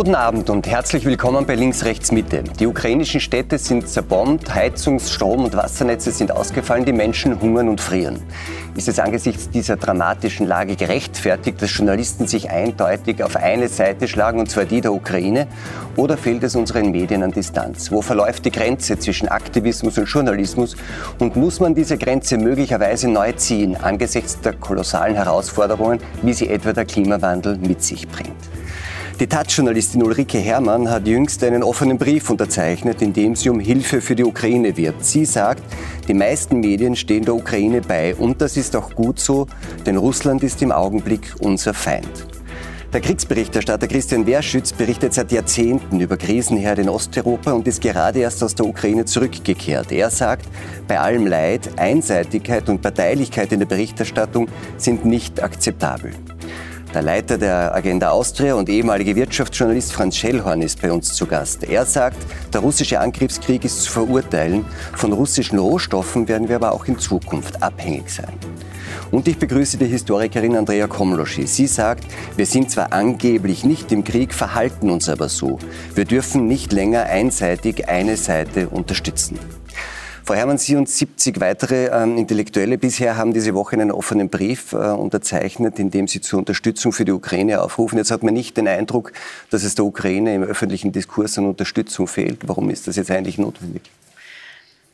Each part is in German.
Guten Abend und herzlich willkommen bei Links, Rechts, Mitte. Die ukrainischen Städte sind zerbombt, Heizungs-, Strom- und Wassernetze sind ausgefallen, die Menschen hungern und frieren. Ist es angesichts dieser dramatischen Lage gerechtfertigt, dass Journalisten sich eindeutig auf eine Seite schlagen, und zwar die der Ukraine? Oder fehlt es unseren Medien an Distanz? Wo verläuft die Grenze zwischen Aktivismus und Journalismus? Und muss man diese Grenze möglicherweise neu ziehen, angesichts der kolossalen Herausforderungen, wie sie etwa der Klimawandel mit sich bringt? Die Taz-Journalistin Ulrike Herrmann hat jüngst einen offenen Brief unterzeichnet, in dem sie um Hilfe für die Ukraine wirbt. Sie sagt, die meisten Medien stehen der Ukraine bei und das ist auch gut so, denn Russland ist im Augenblick unser Feind. Der Kriegsberichterstatter Christian Werschütz berichtet seit Jahrzehnten über Krisenherde in Osteuropa und ist gerade erst aus der Ukraine zurückgekehrt. Er sagt, bei allem Leid, Einseitigkeit und Parteilichkeit in der Berichterstattung sind nicht akzeptabel. Der Leiter der Agenda Austria und ehemalige Wirtschaftsjournalist Franz Schellhorn ist bei uns zu Gast. Er sagt, der russische Angriffskrieg ist zu verurteilen. Von russischen Rohstoffen werden wir aber auch in Zukunft abhängig sein. Und ich begrüße die Historikerin Andrea Komloschi. Sie sagt, wir sind zwar angeblich nicht im Krieg, verhalten uns aber so. Wir dürfen nicht länger einseitig eine Seite unterstützen. Frau Herrmann, Sie und 70 weitere ähm, Intellektuelle bisher haben diese Woche einen offenen Brief äh, unterzeichnet, in dem Sie zur Unterstützung für die Ukraine aufrufen. Jetzt hat man nicht den Eindruck, dass es der Ukraine im öffentlichen Diskurs an Unterstützung fehlt. Warum ist das jetzt eigentlich notwendig?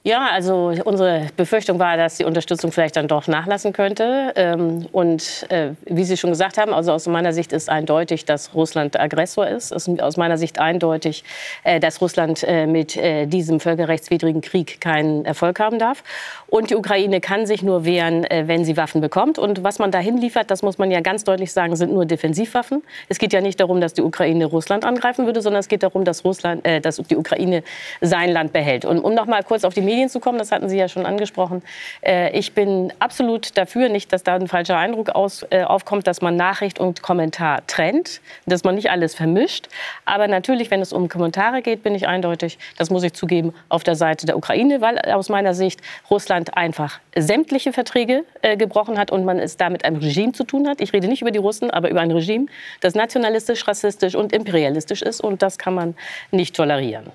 Ja, also unsere Befürchtung war, dass die Unterstützung vielleicht dann doch nachlassen könnte. Ähm, und äh, wie Sie schon gesagt haben, also aus meiner Sicht ist eindeutig, dass Russland Aggressor ist. Es ist aus meiner Sicht eindeutig, äh, dass Russland äh, mit diesem völkerrechtswidrigen Krieg keinen Erfolg haben darf. Und die Ukraine kann sich nur wehren, wenn sie Waffen bekommt. Und was man dahin liefert, das muss man ja ganz deutlich sagen, sind nur Defensivwaffen. Es geht ja nicht darum, dass die Ukraine Russland angreifen würde, sondern es geht darum, dass, Russland, dass die Ukraine sein Land behält. Und um noch mal kurz auf die Medien Medien zu kommen, das hatten Sie ja schon angesprochen. Äh, ich bin absolut dafür, nicht, dass da ein falscher Eindruck aus, äh, aufkommt, dass man Nachricht und Kommentar trennt, dass man nicht alles vermischt. Aber natürlich, wenn es um Kommentare geht, bin ich eindeutig, das muss ich zugeben, auf der Seite der Ukraine, weil aus meiner Sicht Russland einfach sämtliche Verträge äh, gebrochen hat und man es da einem Regime zu tun hat. Ich rede nicht über die Russen, aber über ein Regime, das nationalistisch, rassistisch und imperialistisch ist und das kann man nicht tolerieren.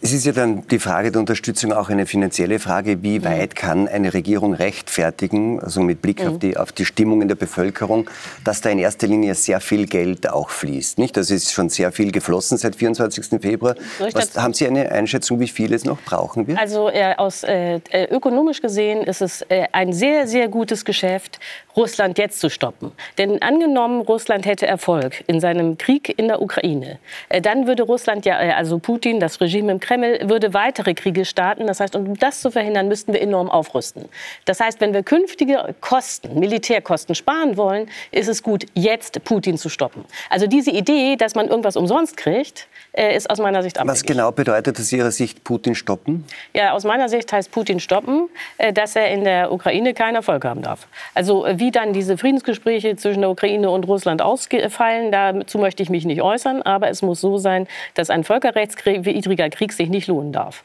Es ist ja dann die Frage der Unterstützung auch eine finanzielle Frage. Wie weit kann eine Regierung rechtfertigen, also mit Blick mhm. auf, die, auf die Stimmung in der Bevölkerung, dass da in erster Linie sehr viel Geld auch fließt? Nicht? Das ist schon sehr viel geflossen seit 24. Februar. Was, haben Sie eine Einschätzung, wie viel es noch brauchen wird? Also äh, aus, äh, äh, ökonomisch gesehen ist es äh, ein sehr, sehr gutes Geschäft, Russland jetzt zu stoppen. Denn angenommen, Russland hätte Erfolg in seinem Krieg in der Ukraine, äh, dann würde Russland ja, äh, also Putin, das Regime im Kreml würde weitere Kriege starten. Das heißt, um das zu verhindern, müssten wir enorm aufrüsten. Das heißt, wenn wir künftige Kosten, Militärkosten sparen wollen, ist es gut, jetzt Putin zu stoppen. Also diese Idee, dass man irgendwas umsonst kriegt, äh, ist aus meiner Sicht abwegig. Was genau bedeutet aus Ihrer Sicht Putin stoppen? Ja, aus meiner Sicht heißt Putin stoppen, äh, dass er in der Ukraine keinen Erfolg haben darf. Also äh, wie dann diese Friedensgespräche zwischen der Ukraine und Russland ausfallen, dazu möchte ich mich nicht äußern. Aber es muss so sein, dass ein völkerrechtswidriger Krieg sich nicht lohnen darf.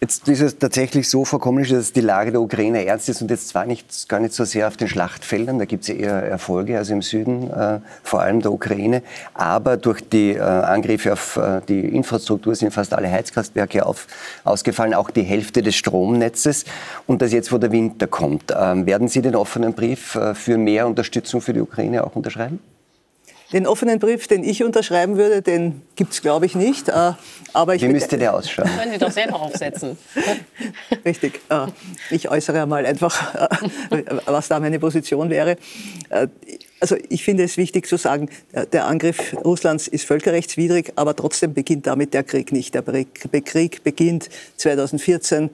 Jetzt ist es tatsächlich so, Frau dass die Lage der Ukraine ernst ist und jetzt zwar nicht, gar nicht so sehr auf den Schlachtfeldern, da gibt es eher Erfolge, also im Süden, äh, vor allem der Ukraine, aber durch die äh, Angriffe auf äh, die Infrastruktur sind fast alle Heizkraftwerke auf, ausgefallen, auch die Hälfte des Stromnetzes. Und das jetzt, wo der Winter kommt, ähm, werden Sie den offenen Brief äh, für mehr Unterstützung für die Ukraine auch unterschreiben? Den offenen Brief, den ich unterschreiben würde, den gibt es, glaube ich, nicht. Äh, aber ich Wie müsste der ausschauen? Können Sie doch selber aufsetzen. Richtig. Äh, ich äußere mal einfach, äh, was da meine Position wäre. Also ich finde es wichtig zu sagen, der Angriff Russlands ist völkerrechtswidrig, aber trotzdem beginnt damit der Krieg nicht. Der Krieg beginnt 2014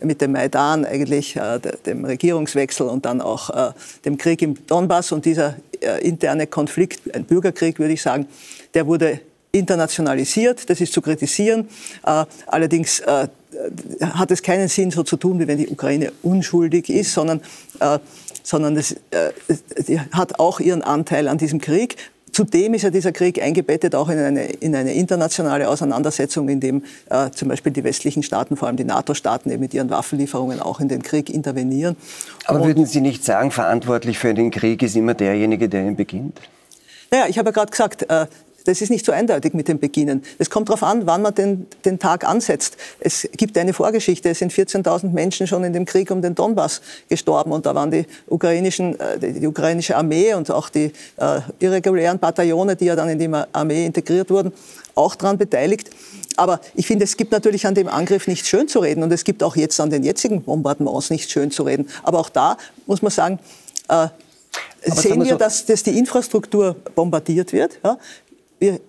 mit dem Maidan eigentlich, dem Regierungswechsel und dann auch dem Krieg im Donbass und dieser interne Konflikt, ein Bürgerkrieg würde ich sagen, der wurde internationalisiert, das ist zu kritisieren. Äh, allerdings äh, hat es keinen Sinn, so zu tun, wie wenn die Ukraine unschuldig ist, sondern, äh, sondern es, sie hat auch ihren Anteil an diesem Krieg. Zudem ist ja dieser Krieg eingebettet auch in eine, in eine internationale Auseinandersetzung, in dem äh, zum Beispiel die westlichen Staaten, vor allem die NATO-Staaten, mit ihren Waffenlieferungen auch in den Krieg intervenieren. Aber Und, würden Sie nicht sagen, verantwortlich für den Krieg ist immer derjenige, der ihn beginnt? Naja, ich habe ja gerade gesagt, äh, das ist nicht so eindeutig mit dem Beginnen. Es kommt darauf an, wann man den, den Tag ansetzt. Es gibt eine Vorgeschichte. Es sind 14.000 Menschen schon in dem Krieg um den Donbass gestorben. Und da waren die, ukrainischen, äh, die ukrainische Armee und auch die äh, irregulären Bataillone, die ja dann in die Armee integriert wurden, auch daran beteiligt. Aber ich finde, es gibt natürlich an dem Angriff nicht schön zu reden und es gibt auch jetzt an den jetzigen Bombardements nicht schön zu reden. Aber auch da muss man sagen, äh, sehen wir, so dass, dass die Infrastruktur bombardiert wird. Ja? Wir,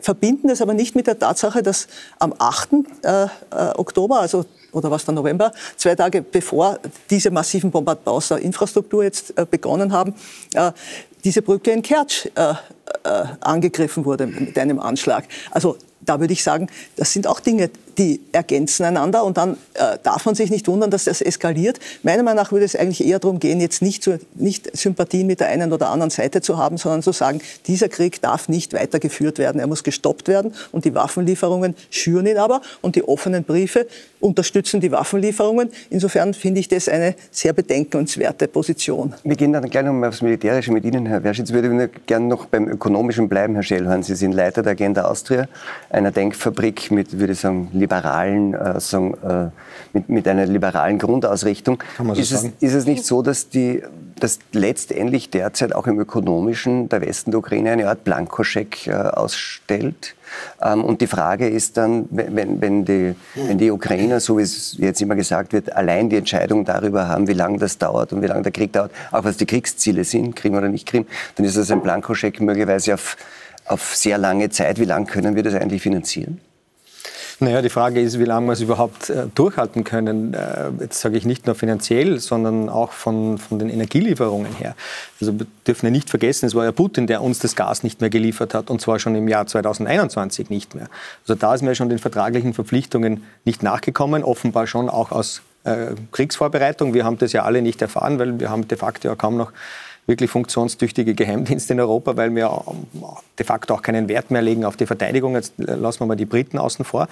verbinden das aber nicht mit der Tatsache, dass am 8. Äh, äh, Oktober, also oder was der November, zwei Tage bevor diese massiven Bombardements der Infrastruktur jetzt äh, begonnen haben, diese Brücke in Kertsch angegriffen wurde mit einem Anschlag. Also da würde ich sagen, das sind auch Dinge, die ergänzen einander und dann äh, darf man sich nicht wundern, dass das eskaliert. Meiner Meinung nach würde es eigentlich eher darum gehen, jetzt nicht, zu, nicht Sympathien mit der einen oder anderen Seite zu haben, sondern zu sagen, dieser Krieg darf nicht weitergeführt werden, er muss gestoppt werden und die Waffenlieferungen schüren ihn aber und die offenen Briefe unterstützen die Waffenlieferungen. Insofern finde ich das eine sehr bedenkenswerte Position. Wir gehen dann gleich noch mal aufs Militärische mit Ihnen, Herr Werschitz. Ich würde gerne noch beim Ökonomischen bleiben, Herr Schellhorn. Sie sind Leiter der Agenda Austria, einer Denkfabrik mit, würde ich sagen, liberalen, äh, sagen, äh, mit, mit einer liberalen Grundausrichtung. Kann man so ist, sagen. Es, ist es nicht so, dass, die, dass letztendlich derzeit auch im Ökonomischen der Westen der Ukraine eine Art Blankoscheck äh, ausstellt? Ähm, und die Frage ist dann, wenn, wenn, die, wenn die Ukrainer, so wie es jetzt immer gesagt wird, allein die Entscheidung darüber haben, wie lange das dauert und wie lange der Krieg dauert, auch was die Kriegsziele sind, Krim oder nicht Krim, dann ist das ein Blankoscheck möglicherweise auf, auf sehr lange Zeit. Wie lange können wir das eigentlich finanzieren? Naja, die Frage ist, wie lange wir es überhaupt äh, durchhalten können. Äh, jetzt sage ich nicht nur finanziell, sondern auch von, von den Energielieferungen her. Also wir dürfen ja nicht vergessen, es war ja Putin, der uns das Gas nicht mehr geliefert hat und zwar schon im Jahr 2021 nicht mehr. Also da ist mir schon den vertraglichen Verpflichtungen nicht nachgekommen, offenbar schon auch aus äh, Kriegsvorbereitung. Wir haben das ja alle nicht erfahren, weil wir haben de facto ja kaum noch wirklich funktionstüchtige Geheimdienste in Europa, weil wir de facto auch keinen Wert mehr legen auf die Verteidigung. Jetzt lassen wir mal die Briten außen vor.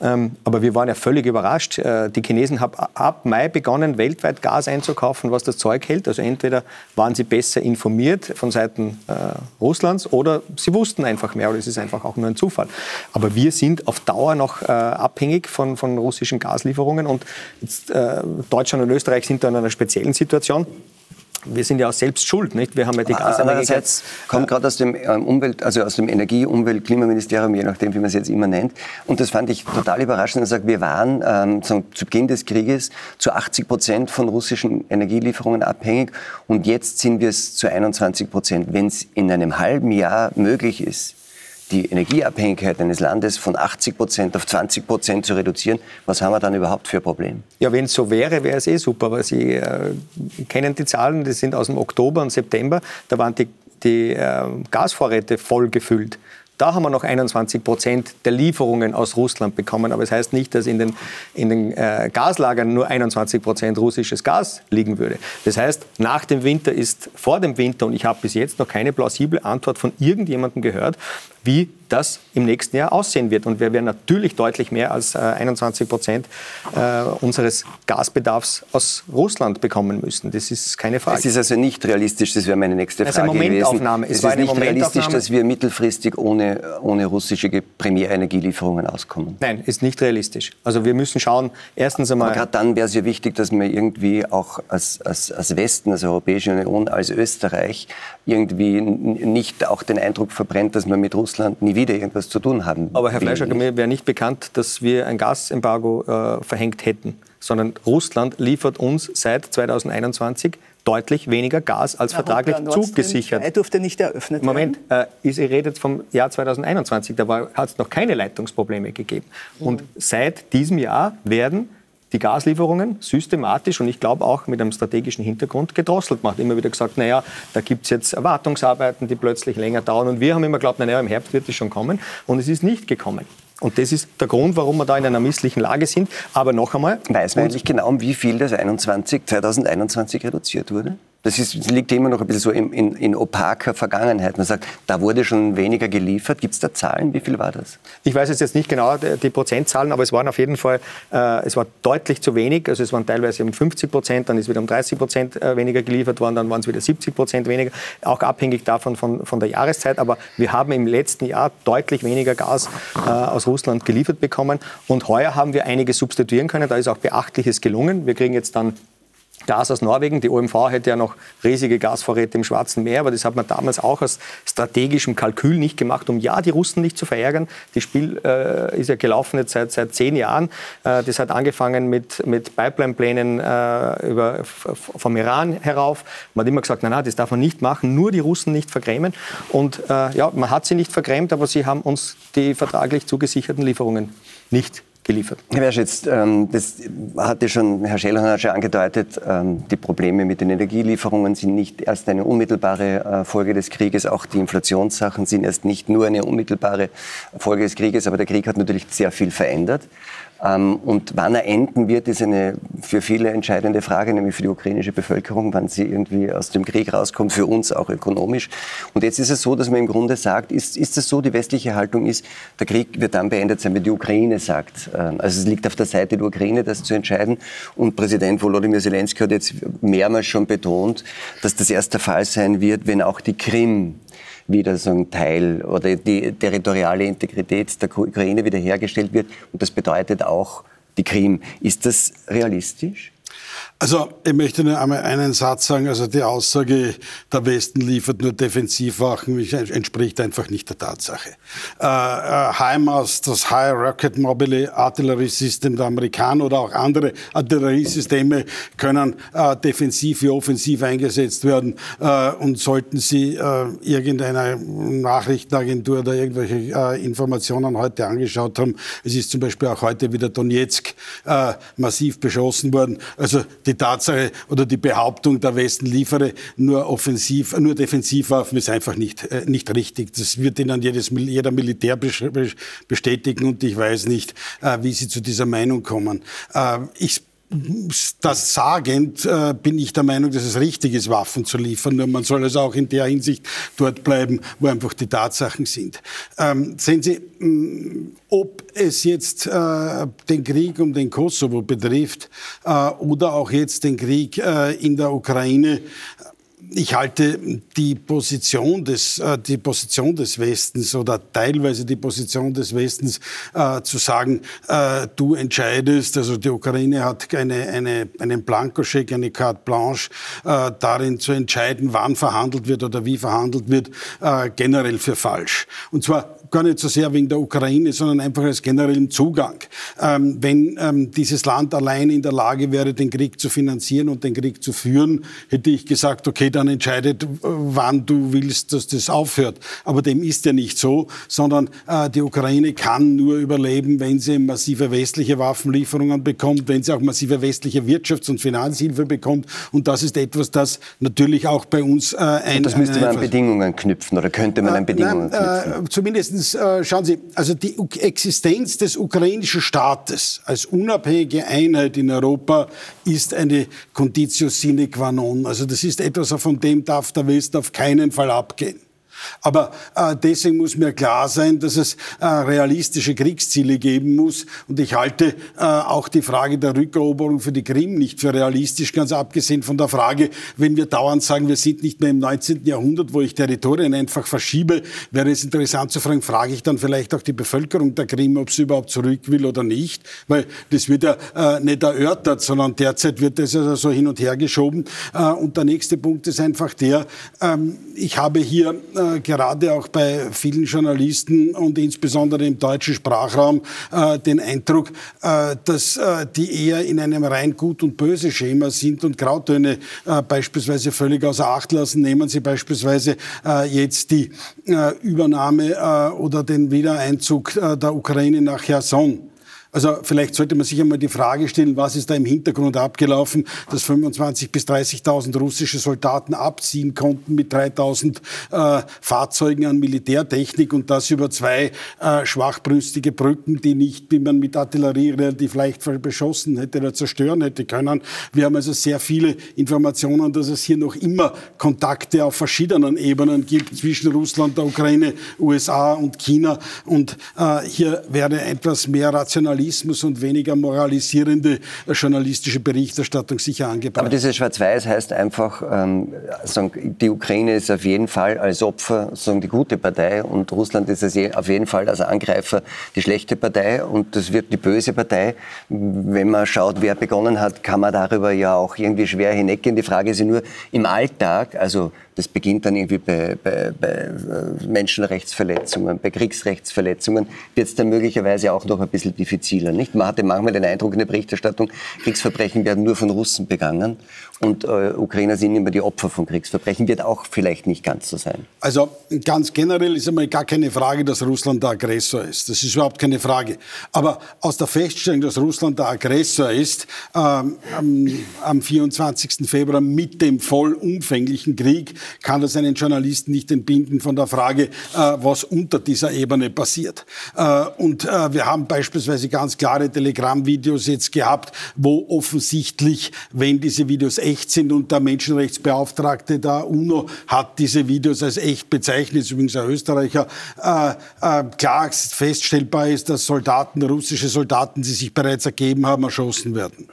Ähm, aber wir waren ja völlig überrascht. Äh, die Chinesen haben ab Mai begonnen, weltweit Gas einzukaufen, was das Zeug hält. Also entweder waren sie besser informiert von Seiten äh, Russlands oder sie wussten einfach mehr oder es ist einfach auch nur ein Zufall. Aber wir sind auf Dauer noch äh, abhängig von, von russischen Gaslieferungen und jetzt, Deutschland und Österreich sind da in einer speziellen Situation wir sind ja auch selbst schuld, nicht? Wir haben ja die Gasenergie. kommt gerade aus dem ähm, Umwelt, also aus dem Energie-, Umwelt-, Klimaministerium, je nachdem, wie man es jetzt immer nennt. Und das fand ich total überraschend. Er sagt, wir waren ähm, zu Beginn des Krieges zu 80 Prozent von russischen Energielieferungen abhängig und jetzt sind wir es zu 21 Prozent. Wenn es in einem halben Jahr möglich ist, die Energieabhängigkeit eines Landes von 80 Prozent auf 20 Prozent zu reduzieren, was haben wir dann überhaupt für ein Problem? Ja, wenn es so wäre, wäre es eh super. Aber Sie äh, kennen die Zahlen, die sind aus dem Oktober und September. Da waren die, die äh, Gasvorräte voll gefüllt. Da haben wir noch 21 Prozent der Lieferungen aus Russland bekommen. Aber es das heißt nicht, dass in den, in den äh, Gaslagern nur 21 Prozent russisches Gas liegen würde. Das heißt, nach dem Winter ist vor dem Winter, und ich habe bis jetzt noch keine plausible Antwort von irgendjemandem gehört, wie das im nächsten Jahr aussehen wird. Und wir werden natürlich deutlich mehr als 21 äh, Prozent äh, unseres Gasbedarfs aus Russland bekommen müssen. Das ist keine Frage. Es ist also nicht realistisch, das wäre meine nächste Frage gewesen. Es ist eine Momentaufnahme. Es, es ist nicht realistisch, dass wir mittelfristig ohne, ohne russische Primärenergielieferungen auskommen. Nein, ist nicht realistisch. Also wir müssen schauen, erstens einmal... Aber gerade dann wäre es ja wichtig, dass wir irgendwie auch als, als, als Westen, als Europäische Union, als Österreich irgendwie nicht auch den Eindruck verbrennt, dass man mit Russland nie wieder irgendwas zu tun haben. Aber Herr Fleischer, mir wäre nicht bekannt, dass wir ein Gasembargo äh, verhängt hätten, sondern Russland liefert uns seit 2021 deutlich weniger Gas als ja, vertraglich zugesichert. Er durfte nicht eröffnet Moment, werden. Moment, äh, ihr redet vom Jahr 2021, da hat es noch keine Leitungsprobleme gegeben. Mhm. Und seit diesem Jahr werden die Gaslieferungen systematisch und ich glaube auch mit einem strategischen Hintergrund gedrosselt. Man hat immer wieder gesagt, naja, da gibt es jetzt Erwartungsarbeiten, die plötzlich länger dauern. Und wir haben immer geglaubt, naja, im Herbst wird es schon kommen. Und es ist nicht gekommen. Und das ist der Grund, warum wir da in einer misslichen Lage sind. Aber noch einmal. Weiß man eigentlich genau, um wie viel das 21, 2021 reduziert wurde? Das, ist, liegt immer noch ein bisschen so in, in, in opaker Vergangenheit. Man sagt, da wurde schon weniger geliefert. Gibt es da Zahlen? Wie viel war das? Ich weiß jetzt nicht genau die, Prozentzahlen, aber es waren auf jeden Fall, äh, es war deutlich zu wenig. Also es waren teilweise um 50 Prozent, dann ist wieder um 30 Prozent äh, weniger geliefert worden, dann waren es wieder 70 Prozent weniger. Auch abhängig davon von, von der Jahreszeit. Aber wir haben im letzten Jahr deutlich weniger Gas äh, aus Russland geliefert bekommen. Und heuer haben wir einige substituieren können. Da ist auch Beachtliches gelungen. Wir kriegen jetzt dann Gas aus Norwegen. Die OMV hätte ja noch riesige Gasvorräte im Schwarzen Meer, aber das hat man damals auch aus strategischem Kalkül nicht gemacht, um ja die Russen nicht zu verärgern. Das Spiel äh, ist ja gelaufen jetzt seit, seit zehn Jahren. Äh, das hat angefangen mit, mit Pipeline-Plänen äh, vom Iran herauf. Man hat immer gesagt, nein, nein, das darf man nicht machen, nur die Russen nicht vergrämen. Und äh, ja, man hat sie nicht vergrämt, aber sie haben uns die vertraglich zugesicherten Lieferungen nicht geliefert. Herr Werschitz, ähm, das hatte schon Herr Schellhorn schon angedeutet, ähm, die Probleme mit den Energielieferungen sind nicht erst eine unmittelbare äh, Folge des Krieges, auch die Inflationssachen sind erst nicht nur eine unmittelbare Folge des Krieges, aber der Krieg hat natürlich sehr viel verändert. Ähm, und wann er enden wird, ist eine für viele entscheidende Frage, nämlich für die ukrainische Bevölkerung, wann sie irgendwie aus dem Krieg rauskommt, für uns auch ökonomisch. Und jetzt ist es so, dass man im Grunde sagt, ist, ist es so, die westliche Haltung ist, der Krieg wird dann beendet sein, wenn die Ukraine sagt. Ähm, also es liegt auf der Seite der Ukraine, das zu entscheiden. Und Präsident Volodymyr Zelensky hat jetzt mehrmals schon betont, dass das erst der Fall sein wird, wenn auch die Krim wieder so ein Teil oder die territoriale Integrität der Ukraine wiederhergestellt wird. Und das bedeutet auch die Krim. Ist das realistisch? Also ich möchte nur einmal einen Satz sagen. Also die Aussage, der Westen liefert nur Defensivwaffen, entspricht einfach nicht der Tatsache. Äh, äh, HIMARS, das High Rocket Mobile Artillery System der Amerikaner oder auch andere Artilleriesysteme können äh, defensiv wie offensiv eingesetzt werden. Äh, und sollten Sie äh, irgendeiner Nachrichtenagentur oder irgendwelche äh, Informationen heute angeschaut haben, es ist zum Beispiel auch heute wieder Donetsk massiv beschossen worden. Also die Tatsache oder die Behauptung, der Westen liefere nur offensiv, nur Defensivwaffen ist einfach nicht, äh, nicht richtig. Das wird Ihnen jedes, jeder Militär bestätigen und ich weiß nicht, äh, wie Sie zu dieser Meinung kommen. Äh, ich das sagend äh, bin ich der Meinung, dass es richtig ist, Waffen zu liefern. Nur man soll also auch in der Hinsicht dort bleiben, wo einfach die Tatsachen sind. Ähm, sehen Sie, mh, mm, ob es jetzt äh, den Krieg um den Kosovo betrifft äh, oder auch jetzt den Krieg äh, in der Ukraine, ich halte die Position des, äh, die Position des Westens oder teilweise die Position des Westens äh, zu sagen, äh, du entscheidest, also die Ukraine hat eine, eine, einen Blankoscheck, eine Carte Blanche, äh, darin zu entscheiden, wann verhandelt wird oder wie verhandelt wird, äh, generell für falsch. Und zwar gar nicht so sehr wegen der Ukraine, sondern einfach als generellen Zugang. Ähm, wenn ähm, dieses Land allein in der Lage wäre, den Krieg zu finanzieren und den Krieg zu führen, hätte ich gesagt, okay, dann entscheidet, wann du willst, dass das aufhört. Aber dem ist ja nicht so, sondern äh, die Ukraine kann nur überleben, wenn sie massive westliche Waffenlieferungen bekommt, wenn sie auch massive westliche Wirtschafts- und Finanzhilfe bekommt. Und das ist etwas, das natürlich auch bei uns äh, ein... Und das müsste man an Bedingungen knüpfen oder könnte man an Bedingungen äh, knüpfen? zumindest, äh, schauen Sie, also die Existenz des ukrainischen Staates als unabhängige Einheit in Europa ist eine Conditio sine qua non. Also das ist etwas, von dem darf der Westen auf keinen Fall abgehen. Aber äh, deswegen muss mir klar sein, dass es äh, realistische Kriegsziele geben muss. Und ich halte äh, auch die Frage der Rückeroberung für die Krim nicht für realistisch, ganz abgesehen von der Frage, wenn wir dauernd sagen, wir sind nicht mehr im 19. Jahrhundert, wo ich Territorien einfach verschiebe, wäre es interessant zu fragen, frage ich dann vielleicht auch die Bevölkerung der Krim, ob sie überhaupt zurück will oder nicht, weil das wird ja äh, nicht erörtert, sondern derzeit wird das also so hin und her geschoben. Äh, und der nächste Punkt ist einfach der, ähm, ich habe hier äh, gerade auch bei vielen Journalisten und insbesondere im deutschen Sprachraum äh, den Eindruck, äh, dass äh, die eher in einem rein gut und böse Schema sind und Grautöne äh, beispielsweise völlig außer Acht lassen. Nehmen Sie beispielsweise äh, jetzt die äh, Übernahme oder den Wiedereinzug der Ukraine nach Cherson. Also vielleicht sollte man sich einmal die Frage stellen, was ist da im Hintergrund abgelaufen, dass 25.000 bis 30.000 russische Soldaten abziehen konnten mit 3.000 äh, Fahrzeugen an Militärtechnik und das über zwei äh, schwachbrüstige Brücken, die nicht, wie man mit Artillerie relativ leicht beschossen hätte oder zerstören hätte können. Wir haben also sehr viele Informationen, dass es hier noch immer Kontakte auf verschiedenen Ebenen gibt zwischen Russland, der Ukraine, USA und China. Und äh, hier wäre etwas mehr Rationalismus und weniger moralisierende äh, journalistische Berichterstattung sicher angebracht. Aber dieses Schwarz-Weiß heißt einfach, ähm, die Ukraine ist auf jeden Fall als Opfer sagen, die gute Partei und Russland ist auf jeden Fall als Angreifer die schlechte Partei und das wird die böse Partei. Wenn man schaut, wer begonnen hat, kann man darüber ja auch irgendwie schwer hinweggehen. Die Frage ist ja nur im Alltag, also das beginnt dann irgendwie bei, bei, bei äh, Menschenrechtsverletzungen, bei Kriegsrechtsverletzungen, wird es dann möglicherweise auch noch ein bisschen diffiziler. Nicht? Man hatte manchmal den Eindruck in der Berichterstattung, Kriegsverbrechen werden nur von Russen begangen und äh, Ukrainer sind immer die Opfer von Kriegsverbrechen. Wird auch vielleicht nicht ganz so sein. Also ganz generell ist einmal gar keine Frage, dass Russland der Aggressor ist. Das ist überhaupt keine Frage. Aber aus der Feststellung, dass Russland der Aggressor ist, ähm, am, am 24. Februar mit dem vollumfänglichen Krieg, kann das einen Journalisten nicht entbinden von der Frage, äh, was unter dieser Ebene passiert. Äh, und äh, wir haben beispielsweise ganz klare Telegram-Videos jetzt gehabt, wo offensichtlich, wenn diese Videos echt sind und der Menschenrechtsbeauftragte der UNO hat diese Videos als echt bezeichnet, ist übrigens ein Österreicher, klar feststellbar ist, dass Soldaten, russische Soldaten, die sich bereits ergeben haben, erschossen werden.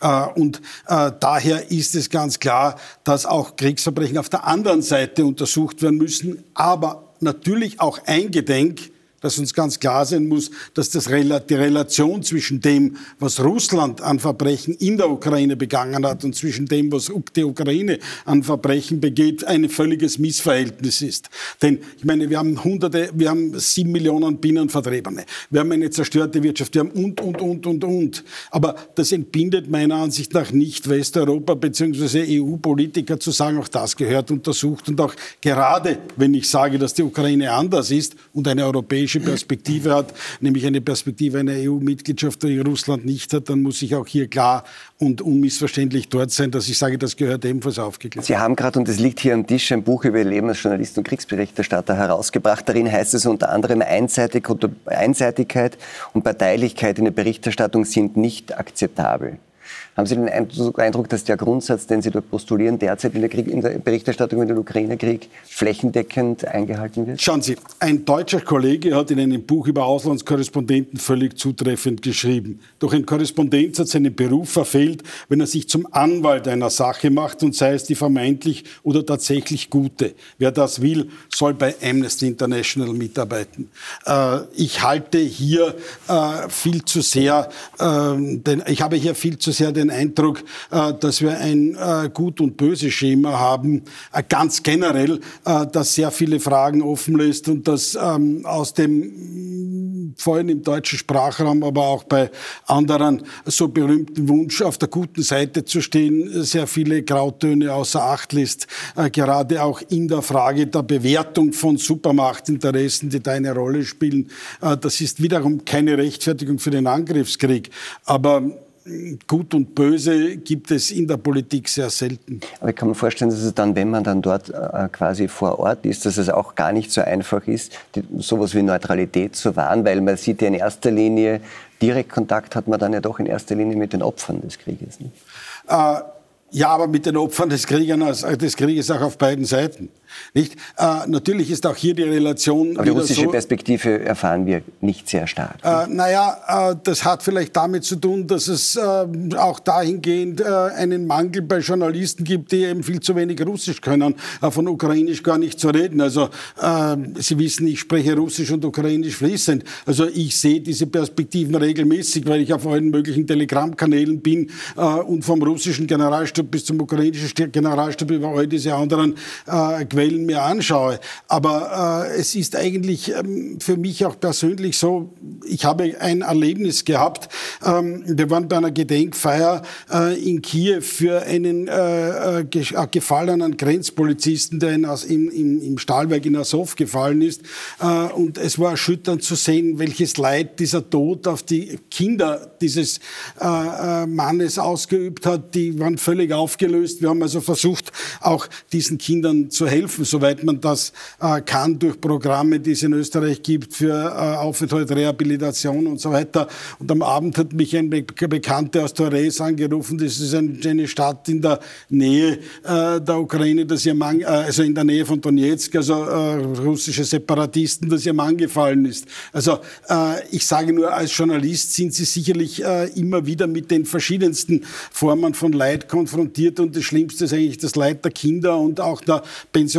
Äh, und äh, daher ist es ganz klar, dass auch Kriegsverbrechen auf der anderen Seite untersucht werden müssen, aber natürlich auch eingedenk dass uns ganz klar sein muss, dass das, die Relation zwischen dem, was Russland an Verbrechen in der Ukraine begangen hat und zwischen dem, was die Ukraine an Verbrechen begeht, ein völliges Missverhältnis ist. Denn ich meine, wir haben hunderte, wir haben sieben Millionen Binnenvertriebene, wir haben eine zerstörte Wirtschaft, wir haben und, und, und, und, und. Aber das entbindet meiner Ansicht nach nicht Westeuropa bzw. EU-Politiker zu sagen, auch das gehört untersucht und auch gerade, wenn ich sage, dass die Ukraine anders ist und eine europäische europäische Perspektive hat, nämlich eine Perspektive einer EU-Mitgliedschaft, die Russland nicht hat, dann muss ich auch hier klar und unmissverständlich dort sein, dass ich sage, das gehört ebenfalls aufgeklärt. Sie haben gerade, und es liegt hier am Tisch, ein Buch über Ihr Leben als Journalist und Kriegsberichterstatter herausgebracht. Darin heißt es unter anderem, Einseitig Einseitigkeit und Parteilichkeit in der Berichterstattung sind nicht akzeptabel. Haben Sie den Eindruck, dass der Grundsatz, den Sie dort postulieren, derzeit in der, Krieg, in der Berichterstattung über den Ukraine-Krieg flächendeckend eingehalten wird? Schauen Sie, ein deutscher Kollege hat in einem Buch über Auslandskorrespondenten völlig zutreffend geschrieben. Doch ein Korrespondent hat seinen Beruf verfehlt, wenn er sich zum Anwalt einer Sache macht und sei es die vermeintlich oder tatsächlich gute. Wer das will, soll bei Amnesty International mitarbeiten. Äh, ich halte hier äh, viel zu sehr, äh, denn ich habe hier viel zu sehr den den Eindruck, äh, dass wir ein äh, Gut- und Böse-Schema haben, äh, ganz generell, das sehr viele Fragen offen lässt und das ähm, aus dem vor allem im deutschen Sprachraum, aber auch bei anderen so berühmten Wunsch, auf der guten Seite zu stehen, sehr viele Grautöne außer Acht lässt, gerade auch in der Frage der Bewertung von Supermachtinteressen, die da eine Rolle spielen. Das ist wiederum keine Rechtfertigung für den Angriffskrieg, aber Gut und Böse gibt es in der Politik sehr selten. Aber ich kann mir vorstellen, dass es dann, wenn man dann dort äh, quasi vor Ort ist, dass es auch gar nicht so einfach ist, die, sowas wie Neutralität zu wahren, weil man sieht ja in erster Linie, Direktkontakt hat man dann ja doch in erster Linie mit den Opfern des Krieges. Nicht? Äh, ja, aber mit den Opfern des, Kriegers, des Krieges auch auf beiden Seiten. Nicht? Äh, natürlich ist auch hier die Relation. Aber die russische so, Perspektive erfahren wir nicht sehr stark. Äh, naja, äh, das hat vielleicht damit zu tun, dass es äh, auch dahingehend äh, einen Mangel bei Journalisten gibt, die eben viel zu wenig Russisch können, äh, von Ukrainisch gar nicht zu reden. Also äh, Sie wissen, ich spreche Russisch und Ukrainisch fließend. Also ich sehe diese Perspektiven regelmäßig, weil ich auf allen möglichen Telegram-Kanälen bin und vom russischen Generalstab bis zum ukrainischen Generalstab über all diese anderen Quellen mir anschaue. Aber äh, es ist eigentlich ähm, für mich auch persönlich so, ich habe ein Erlebnis gehabt. Ähm, wir waren bei einer Gedenkfeier äh, in Kiew für einen äh, äh, äh gefallenen Grenzpolizisten, der in, im, im, im Stahlwerk in Azov gefallen ist. Äh, und es war erschütternd zu sehen, welches Leid dieser Tod auf die Kinder dieses Mannes ausgeübt hat. Die waren völlig aufgelöst. Wir haben also versucht, auch diesen Kindern zu helfen, soweit man das äh, kann, durch Programme, die es in Österreich gibt für äh, Aufenthalt, Rehabilitation und so weiter. Und am Abend hat mich ein Be Bekannter aus Torres angerufen. Das ist ein, eine Stadt in der Nähe äh, der Ukraine, das ihr Mann, also in der Nähe von Donetsk, also russische Separatisten, dass ihr Mann gefallen ist. Also ich sage nur, als Journalist sind Sie sicherlich immer wieder mit den verschiedensten Formen von Leid konfrontiert und das Schlimmste ist eigentlich das Leid der Kinder und auch der Pensionisten,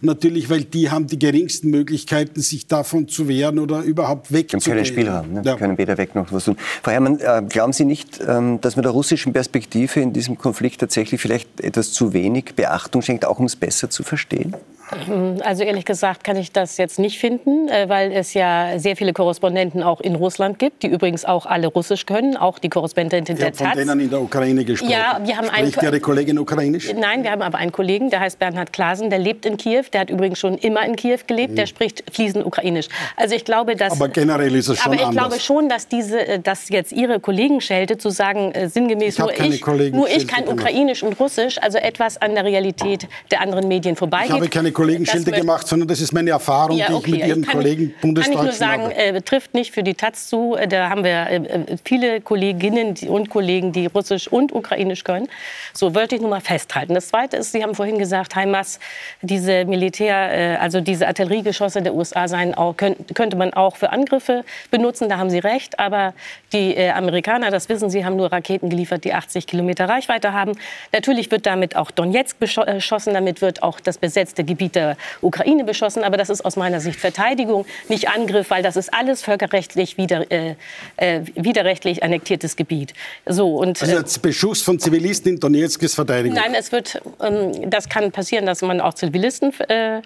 natürlich, weil die haben die geringsten Möglichkeiten, sich davon zu wehren oder überhaupt wegzugehen. Haben keinen Spielraum, ne? ja. können weder weg noch was tun. Frau Herrmann, äh, glauben Sie nicht, ähm, dass man der russischen Perspektive in diesem Konflikt tatsächlich vielleicht etwas zu wenig Beachtung schenkt, auch um es besser zu verstehen? Also ehrlich gesagt kann ich das jetzt nicht finden, äh, weil es ja sehr viele Korrespondenten auch in Russland gibt, die übrigens auch alle Russisch können, auch die Korrespondentin der Taz. von denen in der Ukraine gesprochen. Ja, wir haben Spricht einen, Ihre Kollegin Ukrainisch? Nein, wir haben aber einen Kollegen, der heißt Bernhard Klasen, der lebt in Kiew, der hat übrigens schon immer in Kiew gelebt, mhm. der spricht fließend Ukrainisch. Also ich glaube, dass... Aber generell ist es schon Aber ich anders. glaube schon, dass diese, äh, dass jetzt Ihre Kollegen schelte, zu sagen, äh, sinngemäß, ich nur, ich, nur ich kann. Ukrainisch und Russisch, also etwas an der Realität der anderen Medien vorbeigeht. Ich keine Kollegenschelte gemacht sondern das ist meine Erfahrung, ja, okay. die ich mit Ihren Kollegen ich, Bundesdeutschen Kann ich nur sagen, äh, trifft nicht für die Taz zu. Äh, da haben wir äh, äh viele Kolleginnen und Kollegen, die Russisch und Ukrainisch können. So wollte ich nur mal festhalten. Das Zweite ist, Sie haben vorhin gesagt, HIMARS, diese Militär, äh, also diese Artilleriegeschosse der USA seien auch, könnt, könnte man auch für Angriffe benutzen. Da haben Sie recht. Aber die äh, Amerikaner, das wissen Sie, haben nur Raketen geliefert, die 80 Kilometer Reichweite haben. Natürlich wird damit auch Donetsk beschossen. Damit wird auch das besetzte Gebiet der Ukraine beschossen, aber das ist aus meiner Sicht Verteidigung, nicht Angriff, weil das ist alles völkerrechtlich wieder, äh, äh, widerrechtlich annektiertes Gebiet. So, und, also äh, Beschuss von Zivilisten in Donetsk ist Verteidigung? Nein, es wird, ähm, das kann passieren, dass man auch Zivilisten äh,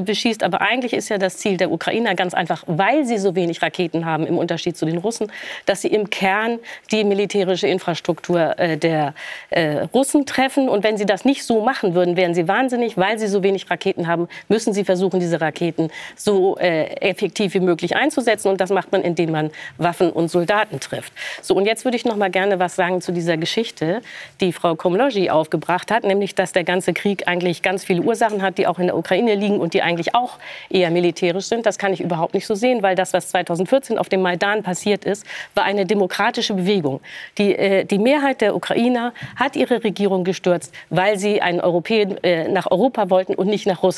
beschießt, aber eigentlich ist ja das Ziel der Ukrainer ganz einfach, weil sie so wenig Raketen haben, im Unterschied zu den Russen, dass sie im Kern die militärische Infrastruktur äh, der äh, Russen treffen. Und wenn sie das nicht so machen würden, wären sie wahnsinnig, weil sie so wenig Raketen haben, müssen sie versuchen, diese Raketen so äh, effektiv wie möglich einzusetzen. Und das macht man, indem man Waffen und Soldaten trifft. So, und jetzt würde ich noch mal gerne was sagen zu dieser Geschichte, die Frau Komlogi aufgebracht hat, nämlich, dass der ganze Krieg eigentlich ganz viele Ursachen hat, die auch in der Ukraine liegen und die eigentlich auch eher militärisch sind. Das kann ich überhaupt nicht so sehen, weil das, was 2014 auf dem Maidan passiert ist, war eine demokratische Bewegung. Die, äh, die Mehrheit der Ukrainer hat ihre Regierung gestürzt, weil sie einen Europäer äh, nach Europa wollten und nicht nach Russland.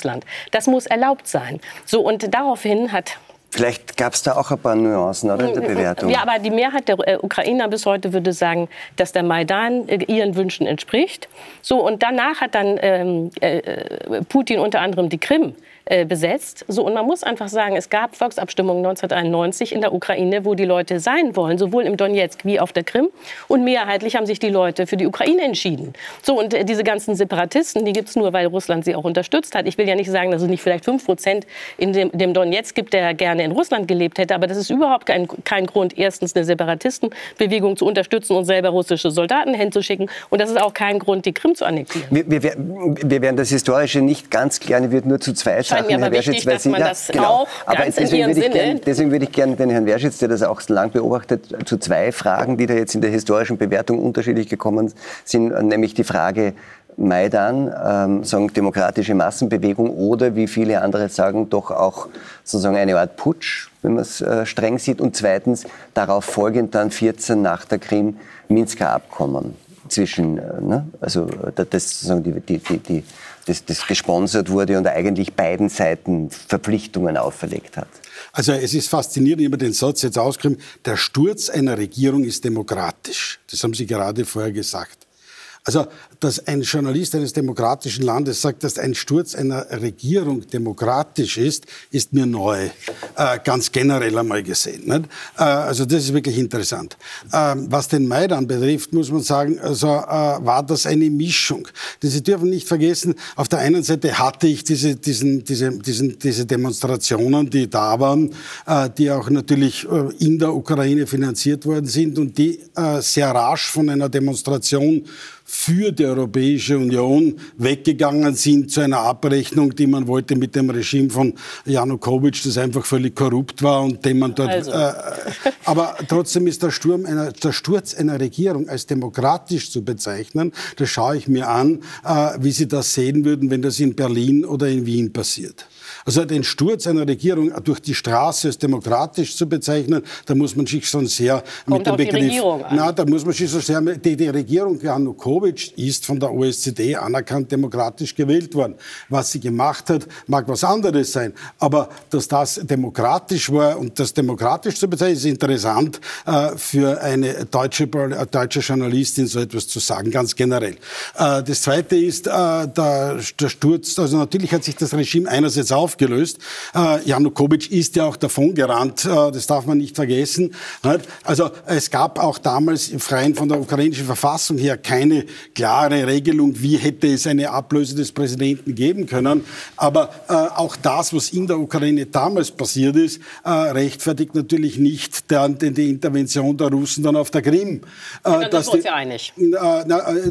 Das muss erlaubt sein. So, und daraufhin hat Vielleicht gab es da auch ein paar Nuancen oder, in der Bewertung. Ja, aber die Mehrheit der äh, Ukrainer bis heute würde sagen, dass der Maidan äh, ihren Wünschen entspricht. So, und danach hat dann ähm, äh, Putin unter anderem die Krim äh, besetzt. So, und man muss einfach sagen, es gab Volksabstimmungen 1991 in der Ukraine, wo die Leute sein wollen, sowohl im Donetsk wie auf der Krim. Und mehrheitlich haben sich die Leute für die Ukraine entschieden. So, und äh, diese ganzen Separatisten, die gibt es nur, weil Russland sie auch unterstützt hat. Ich will ja nicht sagen, dass es nicht vielleicht 5 Prozent in dem, dem Donetsk gibt, der gerne in Russland gelebt hätte. Aber das ist überhaupt kein, kein Grund, erstens eine Separatistenbewegung zu unterstützen und selber russische Soldaten hinzuschicken. Und das ist auch kein Grund, die Krim zu annektieren. Wir, wir, wir werden das Historische nicht ganz klären, wird nur zu zwei scheint mir aber wichtig, dass man das genau. auch aber ganz in Ihrem Sinne... Gern, deswegen würde ich gerne den Herrn Werschitz, der das auch lang beobachtet, zu zwei Fragen, die da jetzt in der historischen Bewertung unterschiedlich gekommen sind, nämlich die Frage, Maidan, ähm, sagen demokratische Massenbewegung oder wie viele andere sagen, doch auch sozusagen eine Art Putsch, wenn man es äh, streng sieht. Und zweitens darauf folgend dann 14 nach der Krim Minsker Abkommen zwischen, äh, ne, also äh, das sozusagen die, die, die, die das, das gesponsert wurde und eigentlich beiden Seiten Verpflichtungen auferlegt hat. Also es ist faszinierend, ich habe den Satz jetzt ausgeschrieben, der Sturz einer Regierung ist demokratisch. Das haben Sie gerade vorher gesagt. Also, dass ein Journalist eines demokratischen Landes sagt, dass ein Sturz einer Regierung demokratisch ist, ist mir neu, äh, ganz generell einmal gesehen. Äh, also das ist wirklich interessant. Ähm, was den Maidan betrifft, muss man sagen, also äh, war das eine Mischung. Sie dürfen nicht vergessen, auf der einen Seite hatte ich diese, diesen, diese, diesen, diese Demonstrationen, die da waren, äh, die auch natürlich äh, in der Ukraine finanziert worden sind und die äh, sehr rasch von einer Demonstration für die Europäische Union weggegangen sind zu einer Abrechnung, die man wollte mit dem Regime von Janukowitsch, das einfach völlig korrupt war und dem man dort. Also. Äh, aber trotzdem ist der, Sturm einer, der Sturz einer Regierung als demokratisch zu bezeichnen. Das schaue ich mir an, äh, wie Sie das sehen würden, wenn das in Berlin oder in Wien passiert. Also den Sturz einer Regierung durch die Straße als demokratisch zu bezeichnen, da muss man sich schon sehr Kommt mit dem Begriff. Die Regierung an. Na, da muss man sich so sehr die, die Regierung Janukowitsch ist von der OSZE anerkannt demokratisch gewählt worden. Was sie gemacht hat, mag was anderes sein, aber dass das demokratisch war und das demokratisch zu bezeichnen, ist interessant äh, für eine deutsche, äh, deutsche Journalistin so etwas zu sagen, ganz generell. Äh, das Zweite ist äh, der, der Sturz. Also natürlich hat sich das Regime einerseits auf aufgelöst. Äh, Janukowitsch ist ja auch davongerannt, äh, das darf man nicht vergessen. Also es gab auch damals freien von der ukrainischen Verfassung her keine klare Regelung, wie hätte es eine Ablöse des Präsidenten geben können. Aber äh, auch das, was in der Ukraine damals passiert ist, rechtfertigt natürlich nicht die Intervention der Russen dann auf der Krim. Äh, das ist ja einig.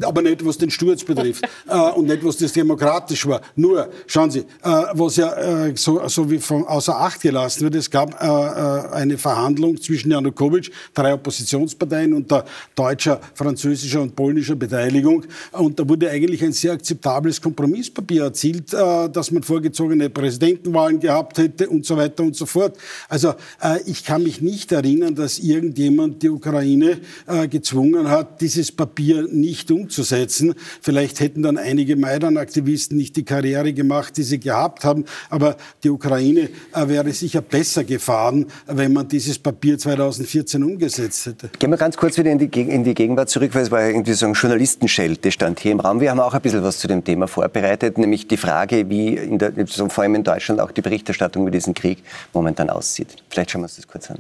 Aber nicht, was den Sturz betrifft und nicht, was das demokratisch war. Nur, schauen Sie, was ja äh, so, so wie von außer Acht gelassen wird. Es gab äh, äh, eine Verhandlung zwischen Janukowitsch, drei Oppositionsparteien und der deutscher, französischer und polnischer Beteiligung. Und da wurde eigentlich ein sehr akzeptables Kompromisspapier erzielt, äh, dass man vorgezogene Präsidentenwahlen gehabt hätte und so weiter und so fort. Also äh, ich kann mich nicht erinnern, dass irgendjemand die Ukraine äh, gezwungen hat, dieses Papier nicht umzusetzen. Vielleicht hätten dann einige Maidan-Aktivisten nicht die Karriere gemacht, die sie gehabt haben. Aber die Ukraine äh, wäre sicher besser gefahren, wenn man dieses Papier 2014 umgesetzt hätte. Gehen wir ganz kurz wieder in die, in die Gegenwart zurück, weil es war ja irgendwie so ein Journalistenschelte stand hier im Raum. Wir haben auch ein bisschen was zu dem Thema vorbereitet, nämlich die Frage, wie in der, vor allem in Deutschland auch die Berichterstattung über diesen Krieg momentan aussieht. Vielleicht schauen wir uns das kurz an.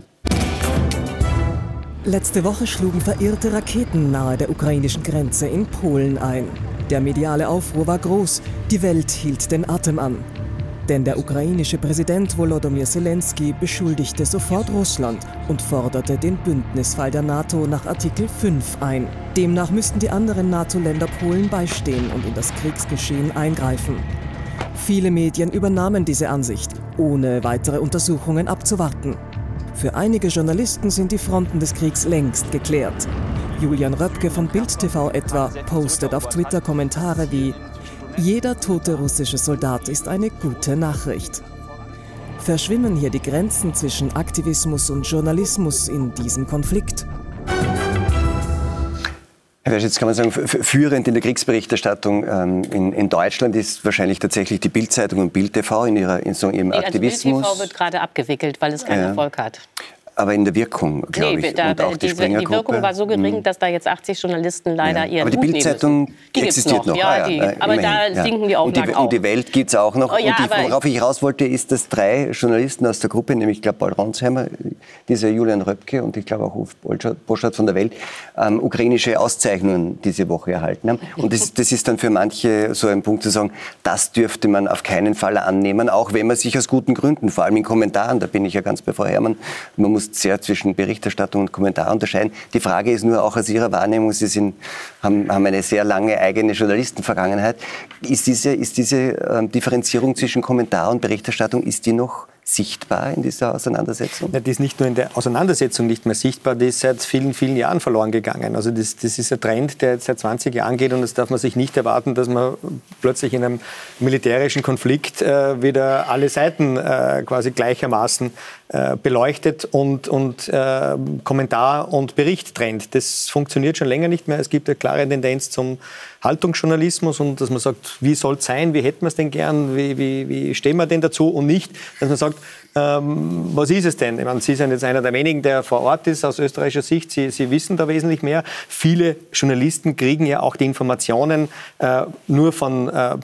Letzte Woche schlugen verirrte Raketen nahe der ukrainischen Grenze in Polen ein. Der mediale Aufruhr war groß, die Welt hielt den Atem an. Denn der ukrainische Präsident Volodymyr Zelensky beschuldigte sofort Russland und forderte den Bündnisfall der NATO nach Artikel 5 ein. Demnach müssten die anderen NATO-Länder Polen beistehen und in das Kriegsgeschehen eingreifen. Viele Medien übernahmen diese Ansicht, ohne weitere Untersuchungen abzuwarten. Für einige Journalisten sind die Fronten des Kriegs längst geklärt. Julian Röpke von Bild TV etwa postet auf Twitter Kommentare wie jeder tote russische Soldat ist eine gute Nachricht. Verschwimmen hier die Grenzen zwischen Aktivismus und Journalismus in diesem Konflikt? Jetzt kann man sagen, führend in der Kriegsberichterstattung ähm, in, in, Deutschland ist wahrscheinlich tatsächlich die Bildzeitung und Bild TV in, ihrer, in so ihrem nee, Aktivismus. Also Bild TV wird gerade abgewickelt, weil es keinen ja. Erfolg hat aber in der Wirkung, glaube nee, ich. Da, und auch die, diese, die Wirkung war so gering, hm. dass da jetzt 80 Journalisten leider ja. ihren Aber die Bildzeitung existiert noch. Ja, ah, ja, die, aber immerhin, da sinken die Auflagen und die, auch. Und die Welt gibt es auch noch. Oh, und die, worauf ich raus wollte, ist, dass drei Journalisten aus der Gruppe, nämlich ich glaube Paul Ronsheimer, dieser Julian Röpke und ich glaube auch Ulf Boschert von der Welt, ähm, ukrainische Auszeichnungen diese Woche erhalten haben. Und das, das ist dann für manche so ein Punkt zu sagen, das dürfte man auf keinen Fall annehmen, auch wenn man sich aus guten Gründen, vor allem in Kommentaren, da bin ich ja ganz bei Frau Herrmann, man muss sehr zwischen Berichterstattung und Kommentar unterscheiden. Die Frage ist nur auch aus Ihrer Wahrnehmung, Sie sind, haben, haben eine sehr lange eigene Journalistenvergangenheit. Ist diese, ist diese äh, Differenzierung zwischen Kommentar und Berichterstattung, ist die noch sichtbar in dieser Auseinandersetzung? Ja, die ist nicht nur in der Auseinandersetzung nicht mehr sichtbar, die ist seit vielen, vielen Jahren verloren gegangen. Also das, das ist ein Trend, der jetzt seit 20 Jahren geht und das darf man sich nicht erwarten, dass man plötzlich in einem militärischen Konflikt äh, wieder alle Seiten äh, quasi gleichermaßen äh, beleuchtet und, und äh, Kommentar und Bericht trennt. Das funktioniert schon länger nicht mehr. Es gibt eine klare Tendenz zum Haltungsjournalismus und dass man sagt, wie soll es sein, wie hätten wir es denn gern, wie, wie, wie stehen wir denn dazu und nicht, dass man sagt, ähm, was ist es denn? Ich meine, Sie sind jetzt einer der wenigen, der vor Ort ist aus österreichischer Sicht. Sie, Sie wissen da wesentlich mehr. Viele Journalisten kriegen ja auch die Informationen äh, nur von äh,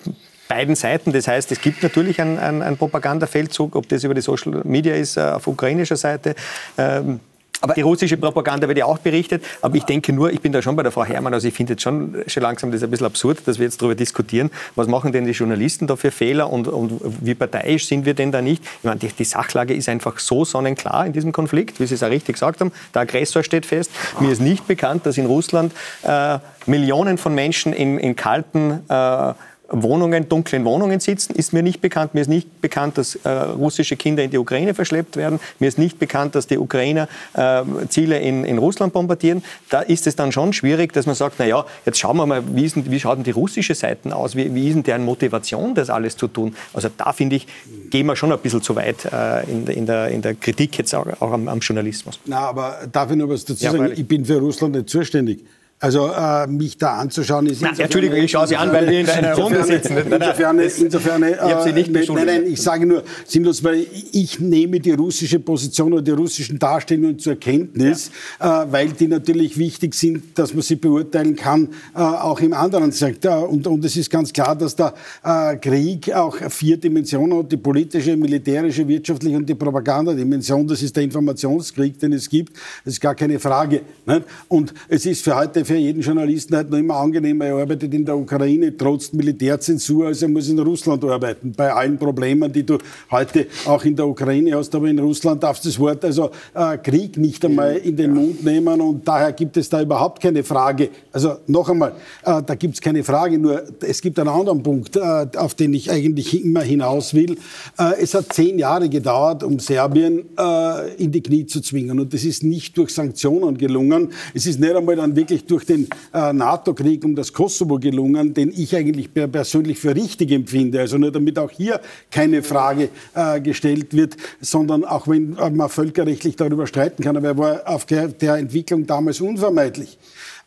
beiden Seiten. Das heißt, es gibt natürlich einen, einen, einen Propagandafeldzug, ob das über die Social Media ist, äh, auf ukrainischer Seite. Ähm, aber die russische Propaganda wird ja auch berichtet. Aber ich denke nur, ich bin da schon bei der Frau Herrmann, also ich finde jetzt schon, schon langsam das ein bisschen absurd, dass wir jetzt darüber diskutieren, was machen denn die Journalisten da für Fehler und, und wie parteiisch sind wir denn da nicht? Ich meine, die, die, Sachlage ist einfach so sonnenklar in diesem Konflikt, wie Sie es auch richtig gesagt haben. Der Aggressor steht fest. Mir ist nicht bekannt, dass in Russland äh, Millionen von Menschen in, in kalten äh, Wohnungen, dunklen Wohnungen sitzen, ist mir nicht bekannt. Mir ist nicht bekannt, dass äh, russische Kinder in die Ukraine verschleppt werden. Mir ist nicht bekannt, dass die Ukrainer äh, Ziele in, in Russland bombardieren. Da ist es dann schon schwierig, dass man sagt, na ja, jetzt schauen wir mal, wie, ist, wie schaut denn die russische Seite aus? Wie, wie ist denn deren Motivation, das alles zu tun? Also da finde ich, gehen wir schon ein bisschen zu weit äh, in, in, der, in der Kritik jetzt auch, auch am, am, Journalismus. Na, aber darf ich noch was dazu ja, sagen? Ich bin für Russland nicht zuständig. Also äh, mich da anzuschauen ist. Na, Entschuldigung, ich schaue Sie an, weil wir in einer Runde sitzen. Insofern, insofern äh, ich habe Sie nicht nein, nein, ich sage nur sinnlos, weil ich nehme die russische Position oder die russischen Darstellungen zur Kenntnis, ja. äh, weil die natürlich wichtig sind, dass man sie beurteilen kann, äh, auch im anderen Sektor. Und, und es ist ganz klar, dass der äh, Krieg auch vier Dimensionen hat, die politische, militärische, wirtschaftliche und die Propagandadimension. Das ist der Informationskrieg, den es gibt. Das ist gar keine Frage. Nicht? Und es ist für heute für jeden Journalisten halt noch immer angenehm. Er arbeitet in der Ukraine trotz Militärzensur, also er muss in Russland arbeiten. Bei allen Problemen, die du heute auch in der Ukraine hast, aber in Russland darfst du das Wort also äh, Krieg nicht einmal in den Mund nehmen und daher gibt es da überhaupt keine Frage. Also noch einmal, äh, da gibt es keine Frage, nur es gibt einen anderen Punkt, äh, auf den ich eigentlich immer hinaus will. Äh, es hat zehn Jahre gedauert, um Serbien äh, in die Knie zu zwingen und das ist nicht durch Sanktionen gelungen. Es ist nicht einmal dann wirklich durch durch den äh, NATO-Krieg um das Kosovo gelungen, den ich eigentlich persönlich für richtig empfinde. Also nur damit auch hier keine Frage äh, gestellt wird, sondern auch wenn man völkerrechtlich darüber streiten kann, aber er war auf der, der Entwicklung damals unvermeidlich.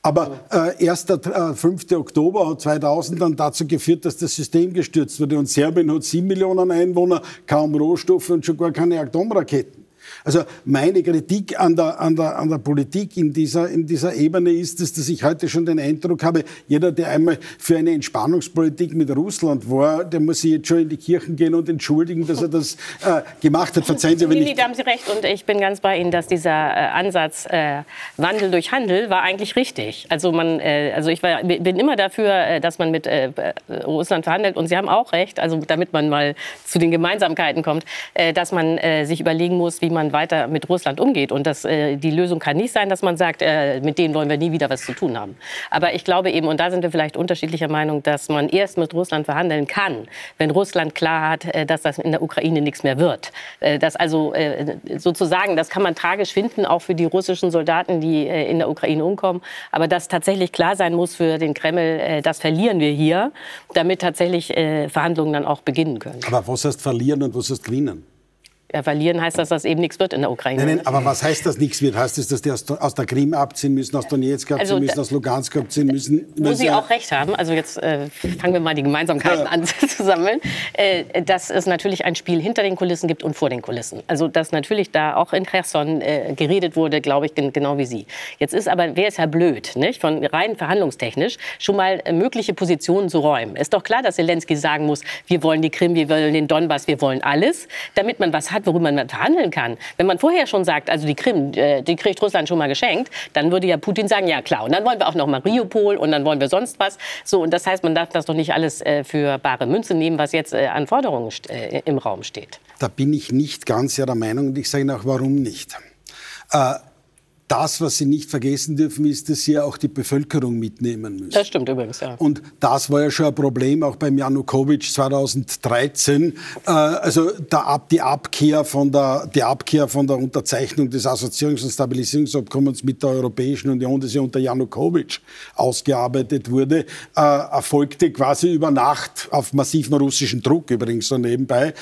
Aber äh, erst der äh, 5. Oktober 2000 dann dazu geführt, dass das System gestürzt wurde. Und Serbien hat sieben Millionen Einwohner, kaum Rohstoffe und schon gar keine Atomraketen. Also meine Kritik an der, an der, an der Politik in dieser, in dieser Ebene ist es, dass ich heute schon den Eindruck habe, jeder, der einmal für eine Entspannungspolitik mit Russland war, der muss sich jetzt schon in die Kirchen gehen und entschuldigen, dass er das äh, gemacht hat. Verzeihen Sie, aber nicht. da haben Sie recht und ich bin ganz bei Ihnen, dass dieser äh, Ansatz äh, Wandel durch Handel war eigentlich richtig. Also, man, äh, also ich war, bin immer dafür, äh, dass man mit äh, Russland verhandelt und Sie haben auch recht, also damit man mal zu den Gemeinsamkeiten kommt, dass man sich überlegen muss, wie man weiter mit Russland umgeht. Und das, äh, die Lösung kann nicht sein, dass man sagt, äh, mit denen wollen wir nie wieder was zu tun haben. Aber ich glaube eben, und da sind wir vielleicht unterschiedlicher Meinung, dass man erst mit Russland verhandeln kann, wenn Russland klar hat, äh, dass das in der Ukraine nichts mehr wird. Äh, das also äh, sozusagen, das kann man tragisch finden, auch für die russischen Soldaten, die in der Ukraine umkommen. Aber dass tatsächlich klar sein muss für den Kreml, das verlieren wir hier, damit tatsächlich Verhandlungen dann auch beginnen können. Aber was heißt verlieren und was heißt gewinnen? Ja, verlieren heißt, dass das eben nichts wird in der Ukraine. Nein, nein, aber was heißt, dass nichts wird? Heißt es, dass die aus, aus der Krim abziehen müssen, aus Donetsk abziehen also, müssen, aus Lugansk abziehen müssen? Wo Sie auch recht haben, also jetzt äh, fangen wir mal die Gemeinsamkeiten ja. an zu sammeln, äh, dass es natürlich ein Spiel hinter den Kulissen gibt und vor den Kulissen. Also dass natürlich da auch in Cherson äh, geredet wurde, glaube ich, genau wie Sie. Jetzt ist aber, wer ist ja blöd, nicht? von rein verhandlungstechnisch schon mal äh, mögliche Positionen zu räumen. Ist doch klar, dass Zelensky sagen muss, wir wollen die Krim, wir wollen den Donbass, wir wollen alles, damit man was hat, hat, worüber man verhandeln kann. Wenn man vorher schon sagt, also die Krim, äh, die kriegt Russland schon mal geschenkt, dann würde ja Putin sagen, ja klar, und dann wollen wir auch noch Mariupol und dann wollen wir sonst was. So, und das heißt, man darf das doch nicht alles äh, für bare Münze nehmen, was jetzt äh, an Forderungen im Raum steht. Da bin ich nicht ganz der Meinung und ich sage Ihnen auch, warum nicht. Das, was Sie nicht vergessen dürfen, ist, dass Sie ja auch die Bevölkerung mitnehmen müssen. Das stimmt übrigens, ja. Und das war ja schon ein Problem auch beim Janukowitsch 2013. Äh, also die Abkehr, von der, die Abkehr von der Unterzeichnung des Assoziierungs- und Stabilisierungsabkommens mit der Europäischen Union, das ja unter Janukowitsch ausgearbeitet wurde, äh, erfolgte quasi über Nacht auf massiven russischen Druck übrigens so nebenbei.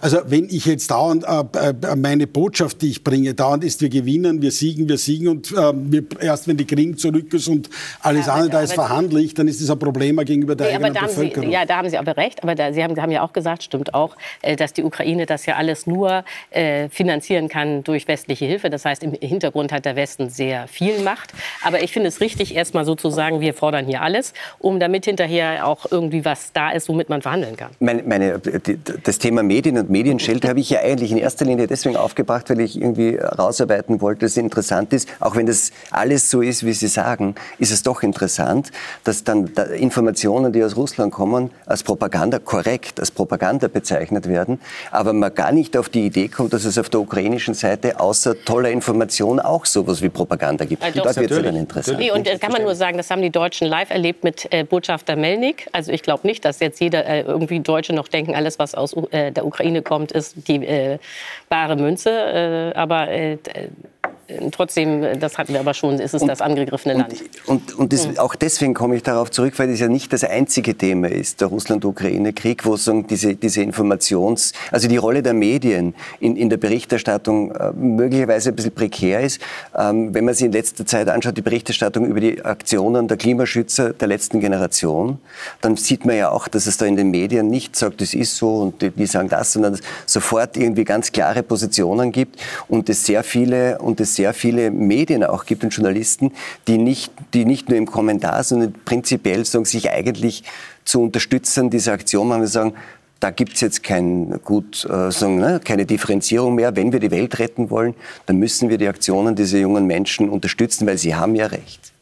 Also wenn ich jetzt dauernd äh, meine Botschaft, die ich bringe, dauernd ist, wir gewinnen, wir siegen, wir siegen und wir, erst wenn die Krim zurück ist und alles ja, andere da ist verhandelt, dann ist das ein Problem gegenüber der nee, eigenen Bevölkerung. Sie, ja, da haben Sie aber recht. Aber da, Sie haben, haben, ja auch gesagt, stimmt auch, äh, dass die Ukraine das ja alles nur äh, finanzieren kann durch westliche Hilfe. Das heißt, im Hintergrund hat der Westen sehr viel Macht. Aber ich finde es richtig, erstmal so zu sagen, wir fordern hier alles, um damit hinterher auch irgendwie was da ist, womit man verhandeln kann. Meine, meine, das Thema Medien und Medienschelte habe ich ja eigentlich in erster Linie deswegen aufgebracht, weil ich irgendwie rausarbeiten wollte, dass es interessant ist, auch wenn das alles so ist, wie Sie sagen, ist es doch interessant, dass dann Informationen, die aus Russland kommen, als Propaganda korrekt, als Propaganda bezeichnet werden, aber man gar nicht auf die Idee kommt, dass es auf der ukrainischen Seite außer toller Information auch sowas wie Propaganda gibt. Also Dort wird es dann interessant. Nee, und das kann man nur sagen, das haben die Deutschen live erlebt mit äh, Botschafter Melnik. Also ich glaube nicht, dass jetzt jeder äh, irgendwie Deutsche noch denken, alles was aus äh, der Ukraine kommt, ist die äh, bare Münze. Äh, aber äh, trotzdem, das hatten wir aber schon, ist es und, das angegriffene Land. Und, und, und das, mhm. auch deswegen komme ich darauf zurück, weil es ja nicht das einzige Thema ist, der Russland-Ukraine-Krieg, wo so diese, diese Informations-, also die Rolle der Medien in, in der Berichterstattung äh, möglicherweise ein bisschen prekär ist. Ähm, wenn man sich in letzter Zeit anschaut, die Berichterstattung über die Aktionen der Klimaschützer der letzten Generation, dann sieht man ja auch, dass es da in den Medien nicht sagt, das ist so und die, die sagen das, sondern sofort irgendwie ganz klare Positionen gibt und es sehr viele und es sehr viele Medien auch gibt und Journalisten, die nicht, die nicht nur im Kommentar, sondern prinzipiell sagen, sich eigentlich zu unterstützen, diese Aktion machen wir sagen, da gibt es jetzt kein gut, äh, sagen, ne, keine Differenzierung mehr. Wenn wir die Welt retten wollen, dann müssen wir die Aktionen dieser jungen Menschen unterstützen, weil sie haben ja recht.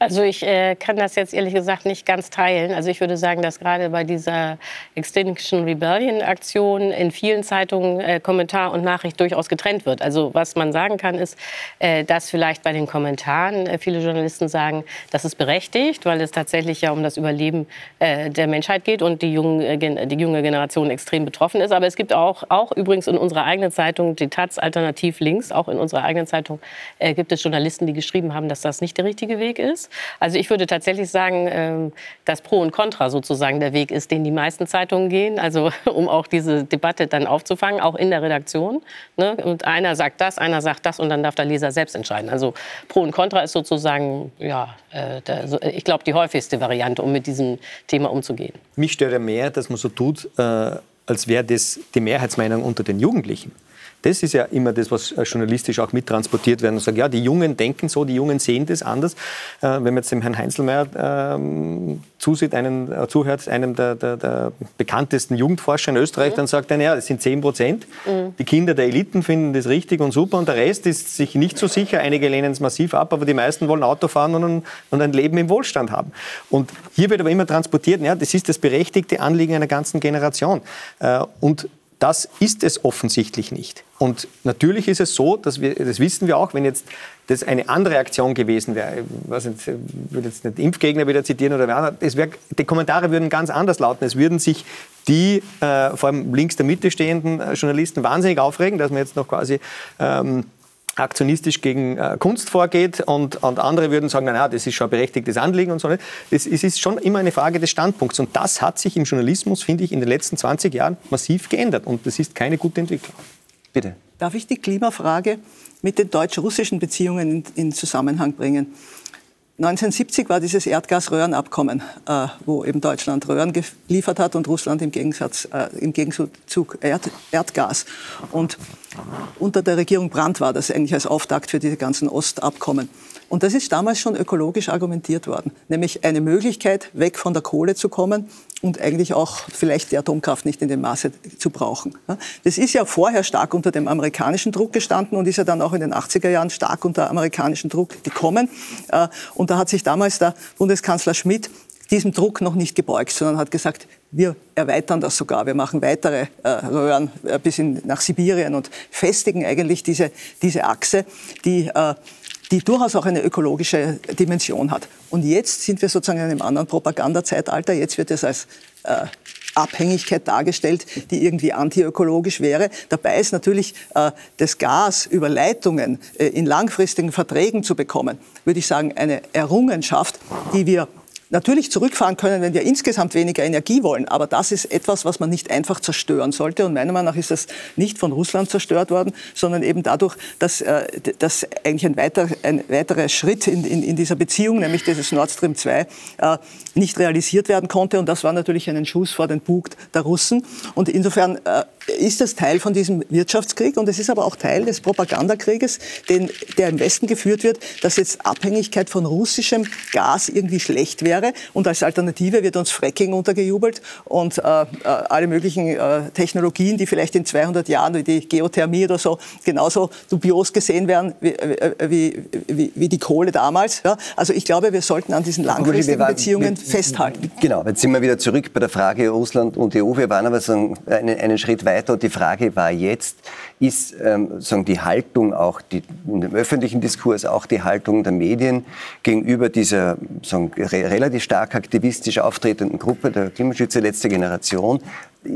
Also ich äh, kann das jetzt ehrlich gesagt nicht ganz teilen. Also ich würde sagen, dass gerade bei dieser Extinction Rebellion Aktion in vielen Zeitungen äh, Kommentar und Nachricht durchaus getrennt wird. Also was man sagen kann, ist, äh, dass vielleicht bei den Kommentaren äh, viele Journalisten sagen, das ist berechtigt, weil es tatsächlich ja um das Überleben äh, der Menschheit geht und die, jungen, äh, die junge Generation extrem betroffen ist. Aber es gibt auch, auch übrigens in unserer eigenen Zeitung, die Taz Alternativ Links, auch in unserer eigenen Zeitung gibt es Journalisten, die geschrieben haben, dass das nicht der richtige Weg ist. Also ich würde tatsächlich sagen, ähm, dass Pro und Contra sozusagen der Weg ist, den die meisten Zeitungen gehen. Also um auch diese Debatte dann aufzufangen, auch in der Redaktion. Ne? Und einer sagt das, einer sagt das und dann darf der Leser selbst entscheiden. Also Pro und Contra ist sozusagen, ja, äh, ich glaube, die häufigste Variante, um mit diesem Thema umzugehen. Mich stört ja mehr, dass man so tut, äh, als wäre das die Mehrheitsmeinung unter den Jugendlichen. Das ist ja immer das, was äh, journalistisch auch mittransportiert wird. Und sagt, ja, die Jungen denken so, die Jungen sehen das anders. Äh, wenn man jetzt dem Herrn Heinzelmeier ähm, zusieht, einen, äh, zuhört, einem der, der, der, bekanntesten Jugendforscher in Österreich, mhm. dann sagt er, ja, das sind 10 Prozent. Mhm. Die Kinder der Eliten finden das richtig und super und der Rest ist sich nicht so sicher. Einige lehnen es massiv ab, aber die meisten wollen Auto fahren und, und ein Leben im Wohlstand haben. Und hier wird aber immer transportiert, ja, das ist das berechtigte Anliegen einer ganzen Generation. Und das ist es offensichtlich nicht. Und natürlich ist es so, dass wir, das wissen wir auch, wenn jetzt das eine andere Aktion gewesen wäre, ich nicht, würde jetzt nicht Impfgegner wieder zitieren oder wer es wär, die Kommentare würden ganz anders lauten. Es würden sich die äh, vor allem links der Mitte stehenden äh, Journalisten wahnsinnig aufregen, dass man jetzt noch quasi ähm, aktionistisch gegen äh, Kunst vorgeht und, und andere würden sagen, naja, das ist schon ein berechtigtes Anliegen und so. Es, es ist schon immer eine Frage des Standpunkts und das hat sich im Journalismus, finde ich, in den letzten 20 Jahren massiv geändert und das ist keine gute Entwicklung. Bitte. Darf ich die Klimafrage mit den deutsch-russischen Beziehungen in, in Zusammenhang bringen? 1970 war dieses Erdgasröhrenabkommen, äh, wo eben Deutschland Röhren geliefert hat und Russland im, Gegensatz, äh, im Gegenzug Erd, Erdgas. Und unter der Regierung Brandt war das eigentlich als Auftakt für diese ganzen Ostabkommen. Und das ist damals schon ökologisch argumentiert worden, nämlich eine Möglichkeit, weg von der Kohle zu kommen und eigentlich auch vielleicht die Atomkraft nicht in dem Maße zu brauchen. Das ist ja vorher stark unter dem amerikanischen Druck gestanden und ist ja dann auch in den 80er Jahren stark unter amerikanischen Druck gekommen. Äh, und da hat sich damals der Bundeskanzler Schmidt diesem Druck noch nicht gebeugt, sondern hat gesagt, wir erweitern das sogar. Wir machen weitere äh, Röhren äh, bis in, nach Sibirien und festigen eigentlich diese, diese Achse, die äh, die durchaus auch eine ökologische Dimension hat. Und jetzt sind wir sozusagen in einem anderen Propagandazeitalter. Jetzt wird es als äh, Abhängigkeit dargestellt, die irgendwie antiökologisch wäre. Dabei ist natürlich äh, das Gas über Leitungen äh, in langfristigen Verträgen zu bekommen, würde ich sagen, eine Errungenschaft, die wir natürlich zurückfahren können, wenn wir insgesamt weniger Energie wollen. Aber das ist etwas, was man nicht einfach zerstören sollte. Und meiner Meinung nach ist das nicht von Russland zerstört worden, sondern eben dadurch, dass, äh, dass eigentlich ein, weiter, ein weiterer Schritt in, in, in, dieser Beziehung, nämlich dieses Nord Stream 2, äh, nicht realisiert werden konnte. Und das war natürlich ein Schuss vor den Bug der Russen. Und insofern äh, ist das Teil von diesem Wirtschaftskrieg und es ist aber auch Teil des Propagandakrieges, den, der im Westen geführt wird, dass jetzt Abhängigkeit von russischem Gas irgendwie schlecht wäre und als Alternative wird uns Fracking untergejubelt und äh, äh alle möglichen äh, Technologien, die vielleicht in 200 Jahren wie die Geothermie oder so genauso dubios gesehen werden wie, äh, wie, wie, wie die Kohle damals. Ja? Also ich glaube, wir sollten an diesen langfristigen Beziehungen festhalten. Genau, jetzt sind wir wieder zurück bei der Frage Russland und EU. Wir waren aber so einen, einen Schritt weiter weiter. Die Frage war jetzt, ist ähm, sagen die Haltung auch die, in dem öffentlichen Diskurs, auch die Haltung der Medien gegenüber dieser sagen, re relativ stark aktivistisch auftretenden Gruppe der Klimaschützer letzte Generation,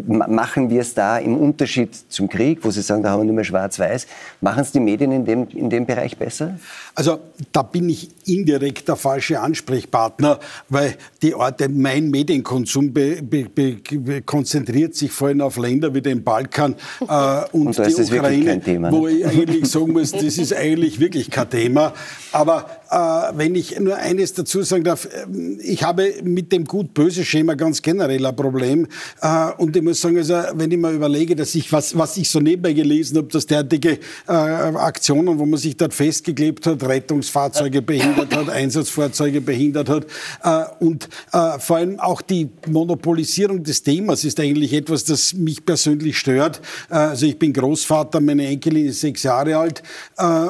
machen wir es da im Unterschied zum Krieg, wo Sie sagen, da haben wir nur mehr schwarz-weiß, machen es die Medien in dem, in dem Bereich besser? Also da bin ich indirekt der falsche Ansprechpartner, weil die Orte, mein Medienkonsum be, be, be, konzentriert sich vor allem auf Länder wie den Balkan äh, und, und die Ukraine, Thema, ne? wo ich eigentlich sagen muss, das ist eigentlich wirklich kein Thema. Aber wenn ich nur eines dazu sagen darf, äh, ich habe mit dem Gut-Böse-Schema ganz generell ein Problem. Äh, und ich muss sagen, also, wenn ich mir überlege, dass ich, was, was ich so nebenbei gelesen habe, dass derartige äh, Aktionen, wo man sich dort festgeklebt hat, Rettungsfahrzeuge behindert hat, Einsatzfahrzeuge behindert hat äh, und äh, vor allem auch die Monopolisierung des Themas ist eigentlich etwas, das mich persönlich stört. also ich bin Großvater, meine Enkelin ist sechs Jahre alt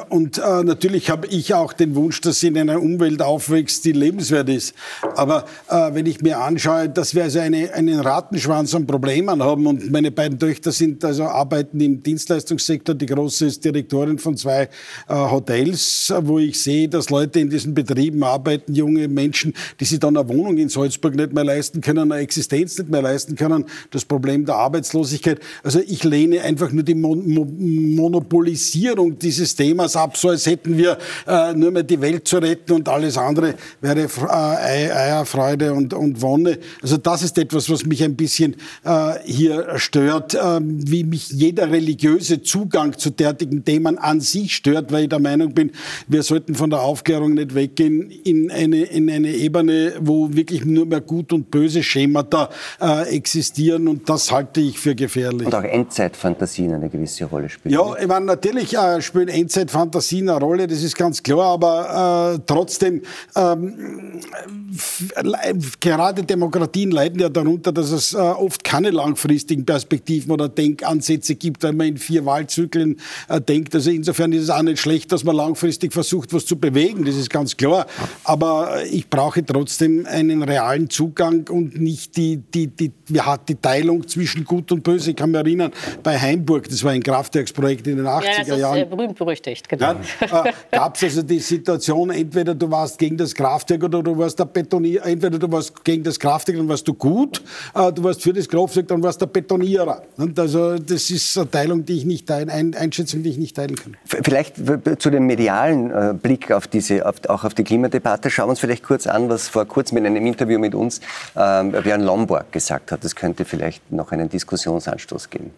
und natürlich habe ich auch den Wunsch, dass sie in einer Umwelt aufwächst, die lebenswert ist. Aber äh, wenn ich mir anschaue, dass wir also eine, einen Rattenschwanz an Problemen haben und meine beiden Töchter sind also arbeiten im Dienstleistungssektor, die große ist Direktorin von zwei äh, Hotels, wo ich sehe, dass Leute in diesen Betrieben arbeiten, junge Menschen, die sich dann eine Wohnung in Salzburg nicht mehr leisten können, eine Existenz nicht mehr leisten können, das Problem der Arbeitslosigkeit. Also ich lehne einfach nur die Mon Mon Monopolisierung dieses Themas ab, so als hätten wir äh, nur mehr die Welt Welt zu retten und alles andere wäre äh, Eierfreude und, und Wonne. Also das ist etwas, was mich ein bisschen äh, hier stört, äh, wie mich jeder religiöse Zugang zu derartigen Themen an sich stört, weil ich der Meinung bin, wir sollten von der Aufklärung nicht weggehen in eine, in eine Ebene, wo wirklich nur mehr Gut und Böse Schemata äh, existieren und das halte ich für gefährlich. Und auch Endzeitfantasien eine gewisse Rolle spielen. Ja, ich meine, natürlich äh, spielen Endzeitfantasien eine Rolle, das ist ganz klar, aber äh, trotzdem, ähm, gerade Demokratien leiden ja darunter, dass es äh, oft keine langfristigen Perspektiven oder Denkansätze gibt, wenn man in vier Wahlzyklen äh, denkt. Also insofern ist es auch nicht schlecht, dass man langfristig versucht, was zu bewegen, das ist ganz klar. Aber ich brauche trotzdem einen realen Zugang und nicht die, die, die, ja, die Teilung zwischen Gut und Böse. Ich kann mich erinnern, bei Heimburg, das war ein Kraftwerksprojekt in den 80er Jahren. Ja, das ist Jahren. berühmt berüchtigt, genau. Ja, äh, Gab es also die Situation, Situation, entweder du warst gegen das Kraftwerk oder du warst der Betonier, entweder du warst gegen das Kraftwerk, dann warst du gut, äh, du warst für das Kraftwerk, dann warst du der Betonierer. Also das ist eine Teilung, die ich nicht teilen, Einschätzung, die ich nicht teilen kann. Vielleicht zu dem medialen äh, Blick auf diese, auch auf die Klimadebatte, schauen wir uns vielleicht kurz an, was vor kurzem in einem Interview mit uns äh, Björn Lomborg gesagt hat. Das könnte vielleicht noch einen Diskussionsanstoß geben.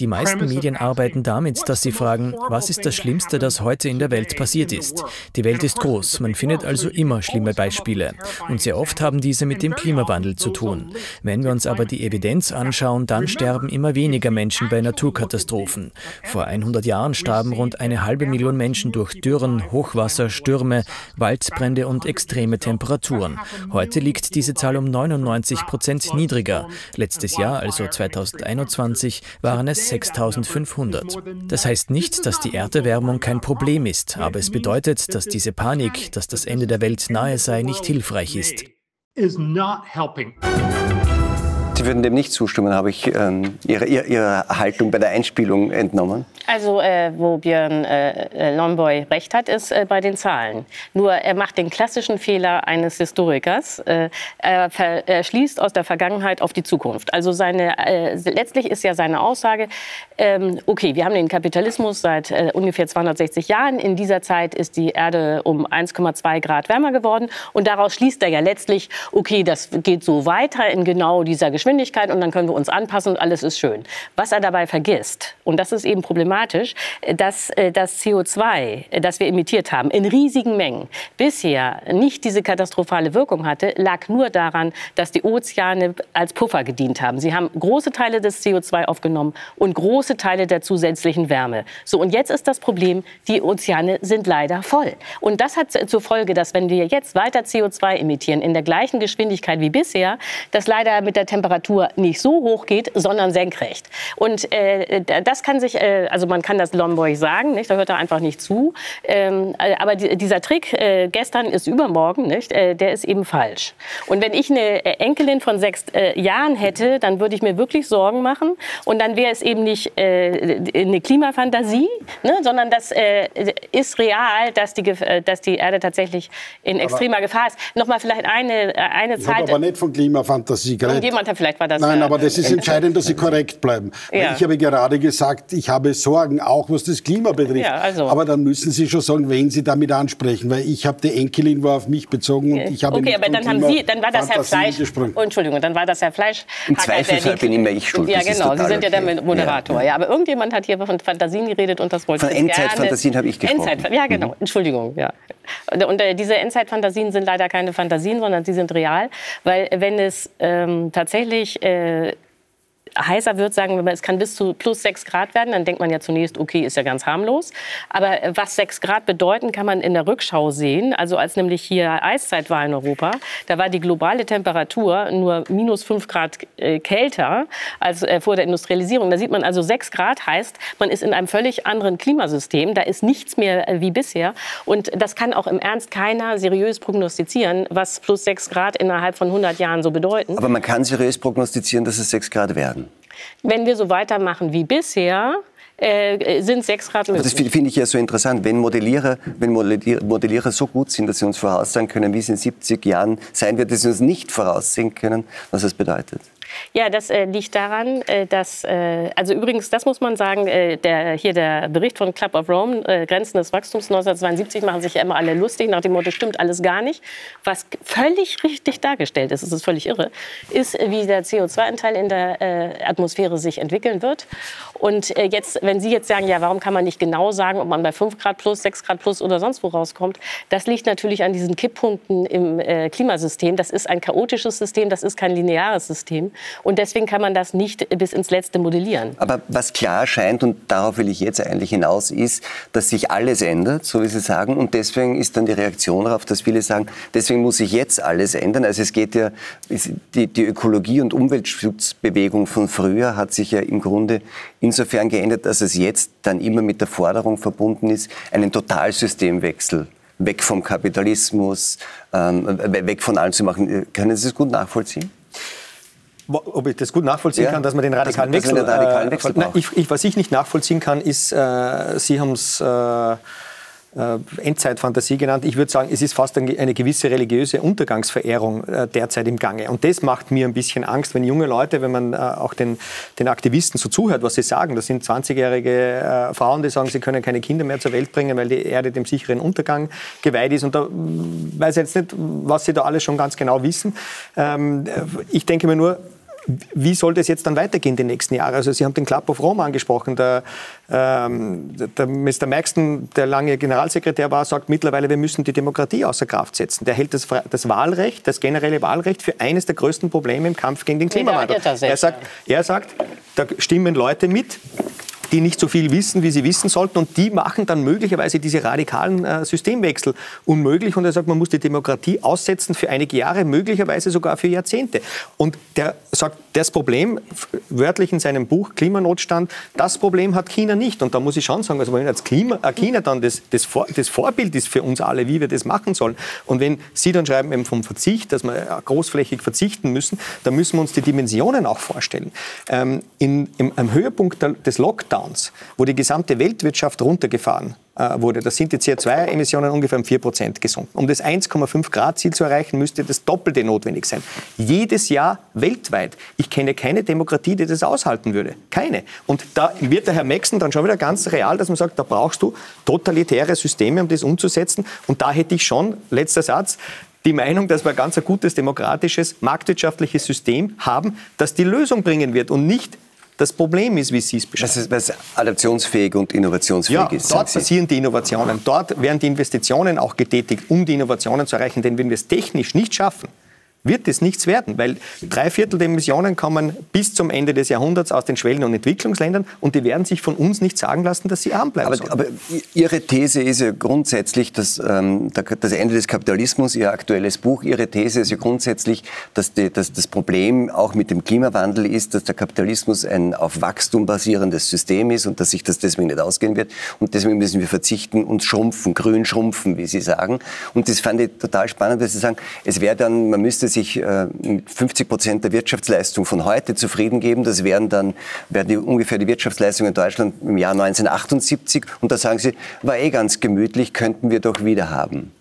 Die meisten Medien arbeiten damit, dass sie fragen, was ist das Schlimmste, das heute in der Welt passiert ist? Die Welt ist groß, man findet also immer schlimme Beispiele. Und sehr oft haben diese mit dem Klimawandel zu tun. Wenn wir uns aber die Evidenz anschauen, dann sterben immer weniger Menschen bei Naturkatastrophen. Vor 100 Jahren starben rund eine halbe Million Menschen durch Dürren, Hochwasser, Stürme, Waldbrände und extreme Temperaturen. Heute liegt diese Zahl um 99 Prozent niedriger. Letztes Jahr, als also 2021, waren es 6500. Das heißt nicht, dass die Erderwärmung kein Problem ist, aber es bedeutet, dass diese Panik, dass das Ende der Welt nahe sei, nicht hilfreich ist. Sie würden dem nicht zustimmen, habe ich ähm, Ihre, Ihre Haltung bei der Einspielung entnommen. Also, äh, wo Björn äh, Lomboy recht hat, ist äh, bei den Zahlen. Nur er macht den klassischen Fehler eines Historikers. Äh, er, er, schließt aus der Vergangenheit auf die Zukunft. Also seine, äh, letztlich ist ja seine Aussage, ähm, okay, wir haben den Kapitalismus seit äh, ungefähr 260 Jahren. In dieser Zeit ist die Erde um 1,2 Grad wärmer geworden. Und daraus schließt er ja letztlich, okay, das geht so weiter in genau dieser Geschwindigkeit und dann können wir uns anpassen und alles ist schön. Was er dabei vergisst, und das ist eben problematisch, problematisch, dass äh, das CO2, äh, das wir emittiert haben, in riesigen Mengen bisher nicht diese katastrophale Wirkung hatte, lag nur daran, dass die Ozeane als Puffer gedient haben. Sie haben große Teile des CO2 aufgenommen und große Teile der zusätzlichen Wärme. So, und jetzt ist das Problem, die Ozeane sind leider voll. Und das hat zur Folge, dass wenn wir jetzt weiter CO2 emittieren in der gleichen Geschwindigkeit wie bisher, das leider mit der Temperatur nicht so hoch geht, sondern senkrecht. Und äh, das kann sich, äh, also also man kann das Lomborg sagen, nicht? da hört er einfach nicht zu. Ähm, äh, aber die, dieser Trick, äh, gestern ist übermorgen, nicht? Äh, der ist eben falsch. Und wenn ich eine äh, Enkelin von sechs äh, Jahren hätte, dann würde ich mir wirklich Sorgen machen. Und dann wäre es eben nicht äh, eine Klimafantasie, ne? sondern das ist real, dass die, dass die Erde tatsächlich in extremer aber Gefahr ist. Nochmal vielleicht eine, eine ich Zeit. aber nicht von Klimafantasie geredet. Jemand hat vielleicht war das. Nein, aber das ist entscheidend, dass Sie korrekt bleiben. Ja. Ich habe gerade gesagt, ich habe so Sorgen, auch was das Klima betrifft. Ja, also. Aber dann müssen Sie schon sagen, wen Sie damit ansprechen, weil ich habe die Enkelin war auf mich bezogen und ich habe Okay, aber dann haben Sie, dann war das Herr Fleisch. Oh, Entschuldigung, dann war das Herr Fleisch. Im Zweifelsfall bin immer ich schuld. Ja, genau. Sie sind ja der Moderator. Ja. ja. aber irgendjemand hat hier von Fantasien geredet und das wollte ich Von Endzeitfantasien habe ich gesprochen. Endzeit, ja, genau. Mhm. Entschuldigung. Ja. Und, und äh, diese Endzeitfantasien sind leider keine Fantasien, sondern sie sind real, weil wenn es ähm, tatsächlich äh, heißer wird, sagen wir mal, es kann bis zu plus 6 Grad werden, dann denkt man ja zunächst, okay, ist ja ganz harmlos. Aber äh, was 6 Grad bedeuten, kann man in der Rückschau sehen. Also als nämlich hier Eiszeit war in Europa, da war die globale Temperatur nur minus 5 Grad äh, kälter als äh, vor der Industrialisierung. Da sieht man also 6 Grad heißt, man ist in einem völlig anderen Klimasystem. Da ist nichts mehr wie bisher. Und das kann auch im Ernst keiner seriös prognostizieren, was plus 6 Grad innerhalb von 100 Jahren so bedeuten. Aber man kann seriös prognostizieren, dass es 6 Grad werden. Wenn wir so weitermachen wie bisher, äh, sind sechs Grad möglich. Das finde ich ja so interessant. Wenn Modellierer, wenn Modellierer so gut sind, dass sie uns voraussagen können, wie es in 70 Jahren sein wird, dass sie uns nicht voraussehen können, was das bedeutet. Ja, das äh, liegt daran, äh, dass, äh, also übrigens, das muss man sagen, äh, der, hier der Bericht von Club of Rome, äh, Grenzen des Wachstums 1972, machen sich ja immer alle lustig nach dem Motto, stimmt alles gar nicht. Was völlig richtig dargestellt ist, das ist völlig irre, ist, wie der CO2-Anteil in der äh, Atmosphäre sich entwickeln wird. Und jetzt, wenn Sie jetzt sagen, ja, warum kann man nicht genau sagen, ob man bei 5 Grad plus, 6 Grad plus oder sonst wo rauskommt, das liegt natürlich an diesen Kipppunkten im Klimasystem. Das ist ein chaotisches System, das ist kein lineares System. Und deswegen kann man das nicht bis ins Letzte modellieren. Aber was klar scheint, und darauf will ich jetzt eigentlich hinaus, ist, dass sich alles ändert, so wie Sie sagen. Und deswegen ist dann die Reaktion darauf, dass viele sagen, deswegen muss sich jetzt alles ändern. Also es geht ja, die, die Ökologie- und Umweltschutzbewegung von früher hat sich ja im Grunde insofern geändert, dass es jetzt dann immer mit der Forderung verbunden ist, einen Totalsystemwechsel weg vom Kapitalismus, ähm, weg von allem zu machen. Können Sie das gut nachvollziehen? Ob ich das gut nachvollziehen ja, kann, dass man den radikalen dass, Wechsel, dass den radikalen Wechsel äh, nein, ich, ich, Was ich nicht nachvollziehen kann, ist, äh, Sie haben es äh, äh, Endzeitfantasie genannt. Ich würde sagen, es ist fast eine gewisse religiöse Untergangsverehrung äh, derzeit im Gange. Und das macht mir ein bisschen Angst, wenn junge Leute, wenn man äh, auch den, den Aktivisten so zuhört, was sie sagen. Das sind 20-jährige Frauen, die sagen, sie können keine Kinder mehr zur Welt bringen, weil die Erde dem sicheren Untergang geweiht ist. Und da weiß ich jetzt nicht, was sie da alles schon ganz genau wissen. Ähm, ich denke mir nur, wie soll das jetzt dann weitergehen die nächsten Jahre? Also Sie haben den Club of Rome angesprochen. Der, ähm, der Mr. Maxton, der lange Generalsekretär war, sagt mittlerweile, wir müssen die Demokratie außer Kraft setzen. Der hält das, das Wahlrecht, das generelle Wahlrecht für eines der größten Probleme im Kampf gegen den Klimawandel. Er sagt, er sagt, da stimmen Leute mit, die nicht so viel wissen, wie sie wissen sollten. Und die machen dann möglicherweise diese radikalen äh, Systemwechsel unmöglich. Und er sagt, man muss die Demokratie aussetzen für einige Jahre, möglicherweise sogar für Jahrzehnte. Und der sagt, das Problem, wörtlich in seinem Buch Klimanotstand, das Problem hat China nicht. Und da muss ich schon sagen, also wenn jetzt Klima, äh, China dann das, das, Vor, das Vorbild ist für uns alle, wie wir das machen sollen, und wenn Sie dann schreiben eben vom Verzicht, dass wir großflächig verzichten müssen, dann müssen wir uns die Dimensionen auch vorstellen. Ähm, in, im, am Höhepunkt des Lockdowns, wo die gesamte Weltwirtschaft runtergefahren äh, wurde, da sind die CO2-Emissionen ungefähr um 4 Prozent gesunken. Um das 1,5 Grad-Ziel zu erreichen, müsste das Doppelte notwendig sein. Jedes Jahr weltweit. Ich kenne keine Demokratie, die das aushalten würde. Keine. Und da wird der Herr Maxen dann schon wieder ganz real, dass man sagt, da brauchst du totalitäre Systeme, um das umzusetzen. Und da hätte ich schon, letzter Satz, die Meinung, dass wir ein ganz gutes demokratisches, marktwirtschaftliches System haben, das die Lösung bringen wird und nicht das Problem ist, wie Sie es beschreiben. Was, adaptionsfähig und innovationsfähig ja, ist. Dort passieren die Innovationen. Dort werden die Investitionen auch getätigt, um die Innovationen zu erreichen. Denn wenn wir es technisch nicht schaffen, wird es nichts werden, weil drei Viertel der Emissionen kommen bis zum Ende des Jahrhunderts aus den Schwellen- und Entwicklungsländern und die werden sich von uns nicht sagen lassen, dass sie arm bleiben aber, sollen. aber Ihre These ist ja grundsätzlich, dass ähm, das Ende des Kapitalismus, Ihr aktuelles Buch, Ihre These ist ja grundsätzlich, dass, die, dass das Problem auch mit dem Klimawandel ist, dass der Kapitalismus ein auf Wachstum basierendes System ist und dass sich das deswegen nicht ausgehen wird und deswegen müssen wir verzichten und schrumpfen, grün schrumpfen, wie Sie sagen. Und das fand ich total spannend, dass Sie sagen, es wäre dann, man müsste sich äh, mit 50 Prozent der Wirtschaftsleistung von heute zufrieden geben. Das wären dann wären die, ungefähr die Wirtschaftsleistung in Deutschland im Jahr 1978. Und da sagen Sie, war eh ganz gemütlich, könnten wir doch wieder haben.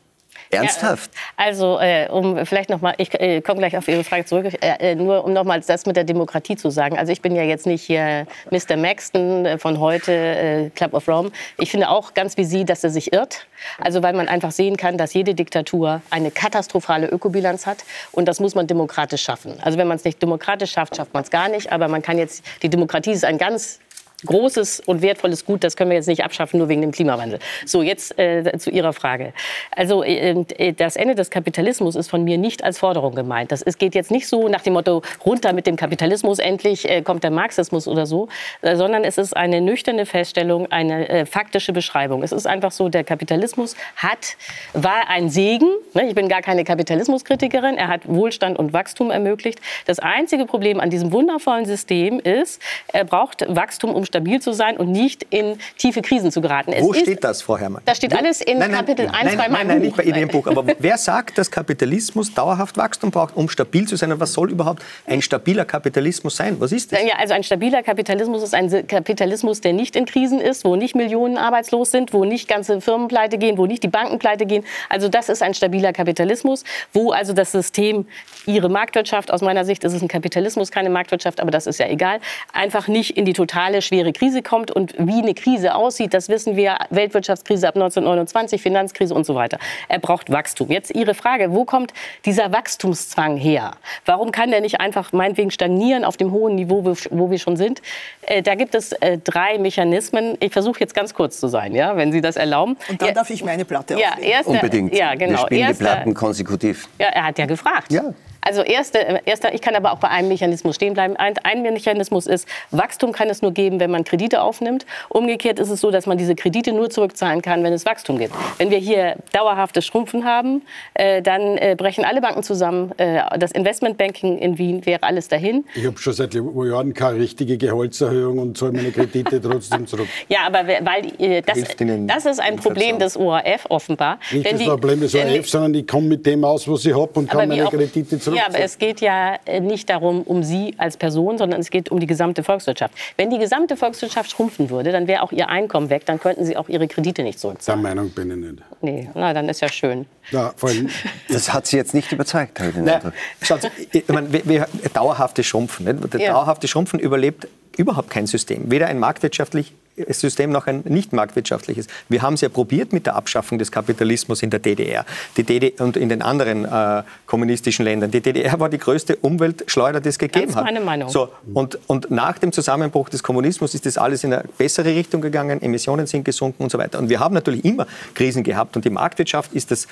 Ernsthaft? Ja, also, äh, um vielleicht noch mal, ich äh, komme gleich auf Ihre Frage zurück, äh, äh nur um noch mal das mit der Demokratie zu sagen. Also ich bin ja jetzt nicht hier Mr. Maxton äh, von heute, äh, Club of Rome. Ich finde auch ganz wie Sie, dass er sich irrt. Also weil man einfach sehen kann, dass jede Diktatur eine katastrophale Ökobilanz hat und das muss man demokratisch schaffen. Also wenn man es nicht demokratisch schafft, schafft man es gar nicht. Aber man kann jetzt, die Demokratie ist ein ganz großes und wertvolles Gut, das können wir jetzt nicht abschaffen, nur wegen dem Klimawandel. So, jetzt äh, zu Ihrer Frage. Also äh, äh, das Ende des Kapitalismus ist von mir nicht als Forderung gemeint. Das ist, geht jetzt nicht so nach dem Motto, runter mit dem Kapitalismus, endlich äh, kommt der Marxismus oder so, äh, sondern es ist eine nüchterne Feststellung, eine äh, faktische Beschreibung. Es ist einfach so, der Kapitalismus hat, war ein Segen. Ne? Ich bin gar keine Kapitalismuskritikerin. Er hat Wohlstand und Wachstum ermöglicht. Das einzige Problem an diesem wundervollen System ist, er braucht Wachstum, um stabil zu sein und nicht in tiefe Krisen zu geraten. Es Wo steht das, Frau Herrmann? Das steht alles in nein, nein, Kapitel 1 nein, bei meinem nein, nein, Buch. nicht bei Ihrem Buch. Aber wer sagt, dass Kapitalismus dauerhaft Wachstum braucht, um stabil zu sein? Und was soll überhaupt ein stabiler Kapitalismus sein? Was ist das? Ja, also ein stabiler Kapitalismus ist ein Kapitalismus, der nicht in Krisen ist, wo nicht Millionen arbeitslos sind, wo nicht ganze Firmen pleite gehen, wo nicht die Banken pleite gehen. Also das ist ein stabiler Kapitalismus, wo also das System, ihre Marktwirtschaft, aus meiner Sicht ist es ein Kapitalismus, keine Marktwirtschaft, aber das ist ja egal, einfach nicht in die totale schwere Krise kommt und wie eine Krise aussieht, das wissen wir. Weltwirtschaftskrise ab 1929, Finanzkrise und so weiter. Er braucht Wachstum. Jetzt Ihre Frage, wo kommt dieser Wachstumszwang her? Warum kann der nicht einfach meinetwegen stagnieren auf dem hohen Niveau, wo wir schon sind? Äh, da gibt es äh, drei Mechanismen. Ich versuche jetzt ganz kurz zu sein, ja, wenn Sie das erlauben. Und dann ja, darf ich meine Platte ja, erste, Unbedingt. Ja, genau. Wir spielen erster, die Platten konsekutiv. Ja, er hat ja gefragt. Ja. Also erste, erster, ich kann aber auch bei einem Mechanismus stehen bleiben. Ein, ein, Mechanismus ist, Wachstum kann es nur geben, wenn man Kredite aufnimmt. Umgekehrt ist es so, dass man diese Kredite nur zurückzahlen kann, wenn es Wachstum gibt. Wenn wir hier dauerhaftes Schrumpfen haben, äh, dann äh, brechen alle Banken zusammen. Äh, das Investmentbanking in Wien wäre alles dahin. Ich habe schon seit Jahren keine richtige Gehaltserhöhung und zahle meine Kredite trotzdem zurück. Ja, aber weil äh, das, das ist ein Problem des ORF offenbar. Nicht das Problem des ORF, sondern ich komme mit dem aus, was ich habe und kann meine Kredite zurück ja, aber es geht ja äh, nicht darum, um Sie als Person, sondern es geht um die gesamte Volkswirtschaft. Wenn die gesamte Volkswirtschaft schrumpfen würde, dann wäre auch Ihr Einkommen weg, dann könnten Sie auch Ihre Kredite nicht zurückzahlen. Der Meinung bin ich nicht. Nee, na, dann ist ja schön. Ja, das hat Sie jetzt nicht überzeugt, habe ich den Eindruck. Schaut, ich meine, wir, wir, dauerhafte Schrumpfen. Nicht? Der ja. dauerhafte Schrumpfen überlebt überhaupt kein System. Weder ein marktwirtschaftlich System noch ein nicht marktwirtschaftliches. Wir haben es ja probiert mit der Abschaffung des Kapitalismus in der DDR die DDR und in den anderen äh, kommunistischen Ländern. Die DDR war die größte Umweltschleuder, die es gegeben das ist meine Meinung. So, und, und nach dem Zusammenbruch des Kommunismus ist das alles in eine bessere Richtung gegangen, Emissionen sind gesunken und so weiter. Und wir haben natürlich immer Krisen gehabt und die Marktwirtschaft ist das,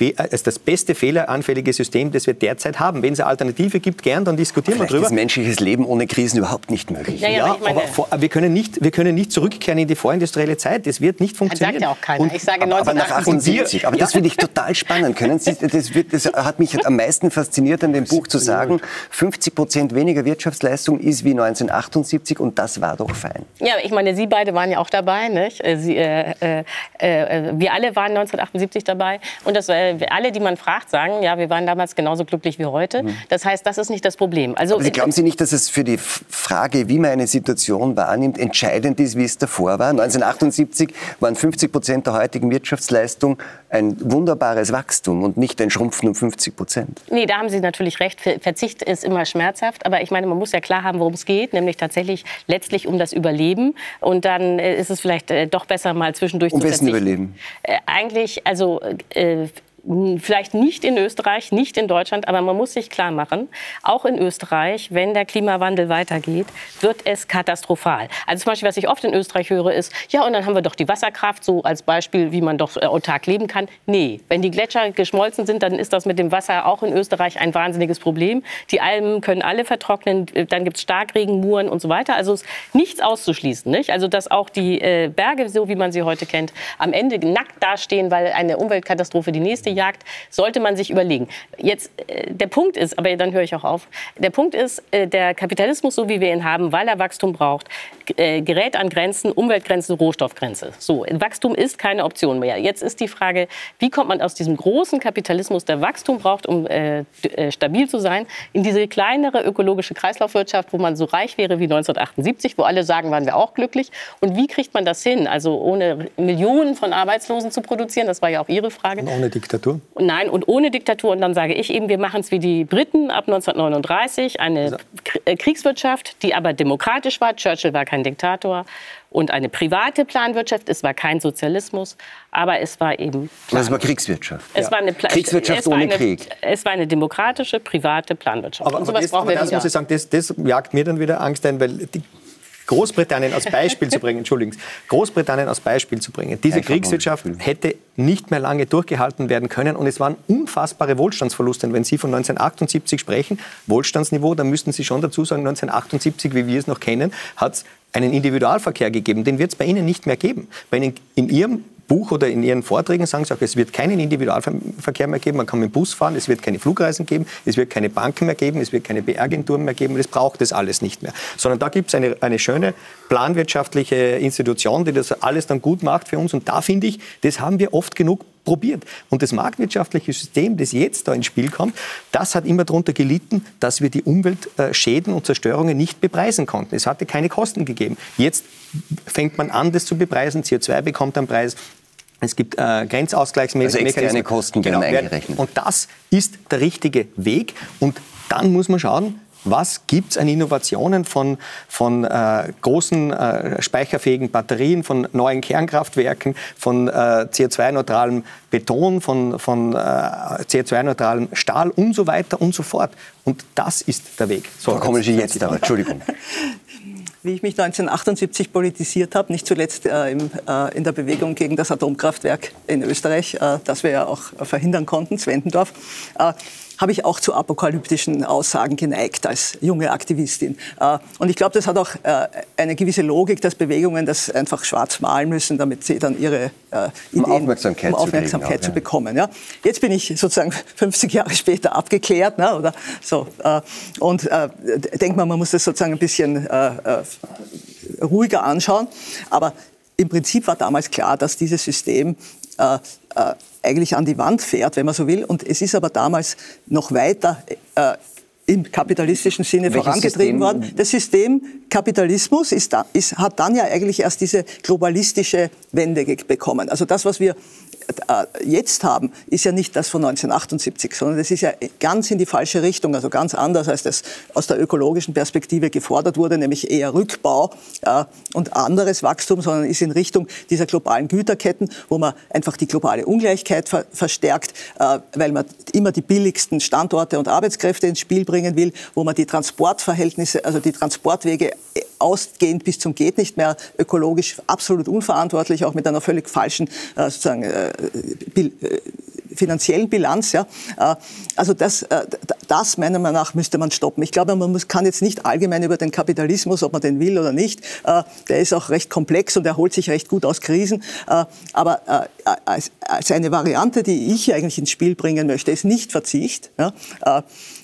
äh, ist das beste fehleranfällige System, das wir derzeit haben. Wenn es eine Alternative gibt, gern, dann diskutieren Vielleicht wir drüber. ist menschliches Leben ohne Krisen überhaupt nicht möglich. Ja, ja, aber meine, aber vor, wir, können nicht, wir können nicht zurückkehren in die vorindustrielle Zeit. Das wird nicht das funktionieren. sagt ja auch keiner. Und- ich sage Aber, aber nach 1978. 78. Aber das finde ich total spannend. Können Sie, das, wird, das hat mich am meisten fasziniert an dem Buch zu sagen, 50 Prozent weniger Wirtschaftsleistung ist wie 1978 und das war doch fein. Ja, ich meine, Sie beide waren ja auch dabei. Nicht? Äh, Sie, äh, äh, äh, wir alle waren 1978 dabei. Und das, äh, alle, die man fragt, sagen, ja, wir waren damals genauso glücklich wie heute. Das heißt, das ist nicht das Problem. Also, Aber Sie glauben Sie nicht, dass es für die Frage, wie man eine Situation wahrnimmt, entscheidend ist, wie es davor war? 1978 waren 50 Prozent der heutigen Wirtschaftsleistung ein wunderbares Wachstum und nicht ein Schrumpfen um 50 Prozent. Nee, da haben Sie natürlich recht. Ver- Verzicht ist immer schmerzhaft. Aber ich meine, man muss ja klar haben, worum es geht. Nämlich tatsächlich letztlich um das Überleben. Und dann äh, ist es vielleicht äh, doch besser, mal zwischendurch Um zu wessen verzichten. Überleben? Äh, eigentlich, also äh, vielleicht nicht in Österreich, nicht in Deutschland, aber man muss sich klar machen, auch in Österreich, wenn der Klimawandel weitergeht, wird es katastrophal. Also zum Beispiel, was ich oft in Österreich höre, ist, ja, und dann haben wir doch die Wasserkraft, so als Beispiel, wie man doch äh, autark leben kann. Nee, wenn die Gletscher geschmolzen sind, dann ist das mit dem Wasser auch in Österreich ein wahnsinniges Problem. Die Almen können alle vertrocknen, äh, dann gibt es Starkregen, Muren und so weiter. Also ist nichts auszuschließen. Nicht? Also dass auch die äh, Berge, so wie man sie heute kennt, am Ende nackt dastehen, weil eine Umweltkatastrophe die nächste jagt, sollte man sich überlegen. Jetzt, äh, der Punkt ist, aber dann höre ich auch auf, der Punkt ist, äh, der Kapitalismus, so wie wir ihn haben, weil er Wachstum braucht, äh, gerät an Grenzen, Umweltgrenze, Rohstoffgrenze. So, Wachstum ist keine Option mehr. Jetzt ist die Frage, wie kommt man aus diesem großen Kapitalismus, der Wachstum braucht, um stabil zu sein, in diese kleinere ökologische Kreislaufwirtschaft, wo man so reich wäre wie 1978, wo alle sagen, waren wir auch glücklich. Und wie kriegt man das hin? Also ohne Millionen von Arbeitslosen zu produzieren, das war ja auch Ihre Frage. Ohne Diktatur. Und Nein, und ohne Diktatur. Und dann sage ich eben, wir machen es wie die Briten ab 1939, eine K- äh, Kriegswirtschaft, die aber demokratisch war. Churchill war kein Diktator. Und eine private Planwirtschaft. Es war kein Sozialismus, aber es war eben. Das war Kriegswirtschaft. Es war eine Pla Kriegswirtschaft es war ohne eine, Krieg. Es war eine demokratische, private Planwirtschaft. Aber, und aber sowas das, brauchen aber wir das wieder. muss ich sagen, das, das jagt mir dann wieder Angst ein, weil die Großbritannien als Beispiel zu bringen, Entschuldigung, Großbritannien als Beispiel zu bringen. Diese Kriegswirtschaft hätte nicht mehr lange durchgehalten werden können und es waren unfassbare Wohlstandsverluste. Und wenn Sie von 1978 sprechen, Wohlstandsniveau, dann müssten Sie schon dazu sagen, 1978, wie wir es noch kennen, hat es einen Individualverkehr gegeben. Den wird es bei Ihnen nicht mehr geben. Bei Ihnen, in Ihrem Buch oder in Ihren Vorträgen sagen Sie auch, es wird keinen Individualverkehr mehr geben, man kann mit dem Bus fahren, es wird keine Flugreisen geben, es wird keine Banken mehr geben, es wird keine PR-Agenturen mehr geben, das braucht es alles nicht mehr. Sondern da gibt es eine, eine schöne planwirtschaftliche Institution, die das alles dann gut macht für uns. Und da finde ich, das haben wir oft genug probiert. Und das marktwirtschaftliche System, das jetzt da ins Spiel kommt, das hat immer darunter gelitten, dass wir die Umweltschäden und Zerstörungen nicht bepreisen konnten. Es hatte keine Kosten gegeben. Jetzt fängt man an, das zu bepreisen. CO2 bekommt einen Preis. Es gibt äh, Grenzausgleichsmechanismen. Also externe Kosten werden werden- eingerechnet. Und das ist der richtige Weg. Und dann muss man schauen, was gibt es an Innovationen von, von äh, großen äh, speicherfähigen Batterien, von neuen Kernkraftwerken, von äh, CO2-neutralem Beton, von, von äh, CO2-neutralem Stahl und so weiter und so fort. Und das ist der Weg. So, kommen Sie jetzt aber, Entschuldigung. Wie ich mich 1978 politisiert habe, nicht zuletzt äh, im, äh, in der Bewegung gegen das Atomkraftwerk in Österreich, äh, das wir ja auch verhindern konnten, Zwentendorf, äh, habe ich auch zu apokalyptischen Aussagen geneigt als junge Aktivistin. Äh, und ich glaube, das hat auch äh, eine gewisse Logik, dass Bewegungen das einfach schwarz malen müssen, damit sie dann ihre äh, Ideen, Aufmerksamkeit um zu Aufmerksamkeit kriegen auch, zu bekommen. Ja. Jetzt bin ich sozusagen 50 Jahre später abgeklärt, ne, oder so. Und äh, denke mal, man muss das sozusagen ein bisschen äh, ruhiger anschauen. Aber im Prinzip war damals klar, dass dieses System äh, äh, eigentlich an die Wand fährt, wenn man so will. Und es ist aber damals noch weiter äh, im kapitalistischen Sinne Welches vorangetrieben System? worden. Das System Kapitalismus ist da, ist, hat dann ja eigentlich erst diese globalistische Wende bekommen. Also das, was wir jetzt haben, ist ja nicht das von 1978, sondern das ist ja ganz in die falsche Richtung, also ganz anders, als das aus der ökologischen Perspektive gefordert wurde, nämlich eher Rückbau und anderes Wachstum, sondern ist in Richtung dieser globalen Güterketten, wo man einfach die globale Ungleichheit verstärkt, weil man immer die billigsten Standorte und Arbeitskräfte ins Spiel bringen will, wo man die Transportverhältnisse, also die Transportwege ausgehend bis zum geht nicht mehr ökologisch absolut unverantwortlich, auch mit einer völlig falschen äh, sozusagen äh, äh, finanziellen Bilanz. Ja. Also das, das meiner Meinung nach müsste man stoppen. Ich glaube, man muss, kann jetzt nicht allgemein über den Kapitalismus, ob man den will oder nicht, der ist auch recht komplex und er holt sich recht gut aus Krisen. Aber als eine Variante, die ich eigentlich ins Spiel bringen möchte, ist nicht Verzicht, ja,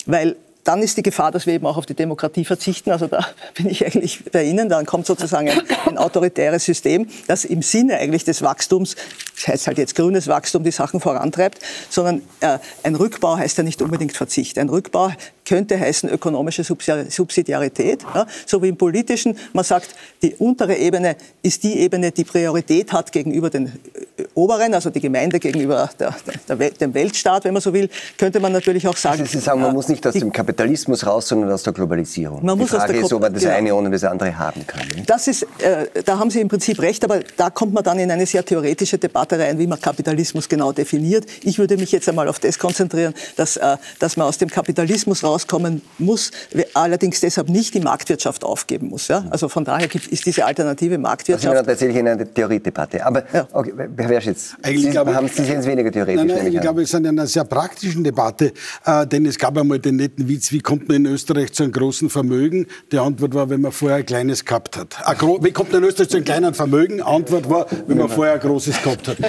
weil dann ist die Gefahr, dass wir eben auch auf die Demokratie verzichten. Also da bin ich eigentlich bei Ihnen. Dann kommt sozusagen ein, ein autoritäres System, das im Sinne eigentlich des Wachstums, das heißt halt jetzt grünes Wachstum, die Sachen vorantreibt, sondern äh, ein Rückbau heißt ja nicht unbedingt Verzicht. Ein Rückbau könnte heißen ökonomische Subsidiarität, ja, so wie im politischen. Man sagt, die untere Ebene ist die Ebene, die Priorität hat gegenüber den äh, oberen, also die Gemeinde gegenüber der, der, der, dem Weltstaat, wenn man so will, könnte man natürlich auch sagen. Also Sie sagen, man äh, muss nicht aus die, dem Kapital Kapitalismus raus, sondern aus der Globalisierung. Man muss Die Frage aus der ist, ob man das genau. eine ohne das andere haben kann. Das ist, äh, da haben Sie im Prinzip recht, aber da kommt man dann in eine sehr theoretische Debatte rein, wie man Kapitalismus genau definiert. Ich würde mich jetzt einmal auf das konzentrieren, dass, äh, dass man aus dem Kapitalismus rauskommen muss, allerdings deshalb nicht die Marktwirtschaft aufgeben muss. Ja? Also von daher gibt, ist diese alternative Marktwirtschaft. Das ist tatsächlich in einer Theoriedebatte. Aber okay, Herr Werschitz, Eigentlich Sie, glaube, haben, Sie sehen es weniger theoretisch. Nein, nein, ich glaube, wir sind in einer sehr praktischen Debatte, äh, denn es gab einmal den netten Witz, wie kommt man in Österreich zu einem großen Vermögen? Die Antwort war, wenn man vorher ein kleines gehabt hat. Wie kommt man in Österreich zu einem kleinen Vermögen? Antwort war, wenn man vorher ein großes gehabt hat.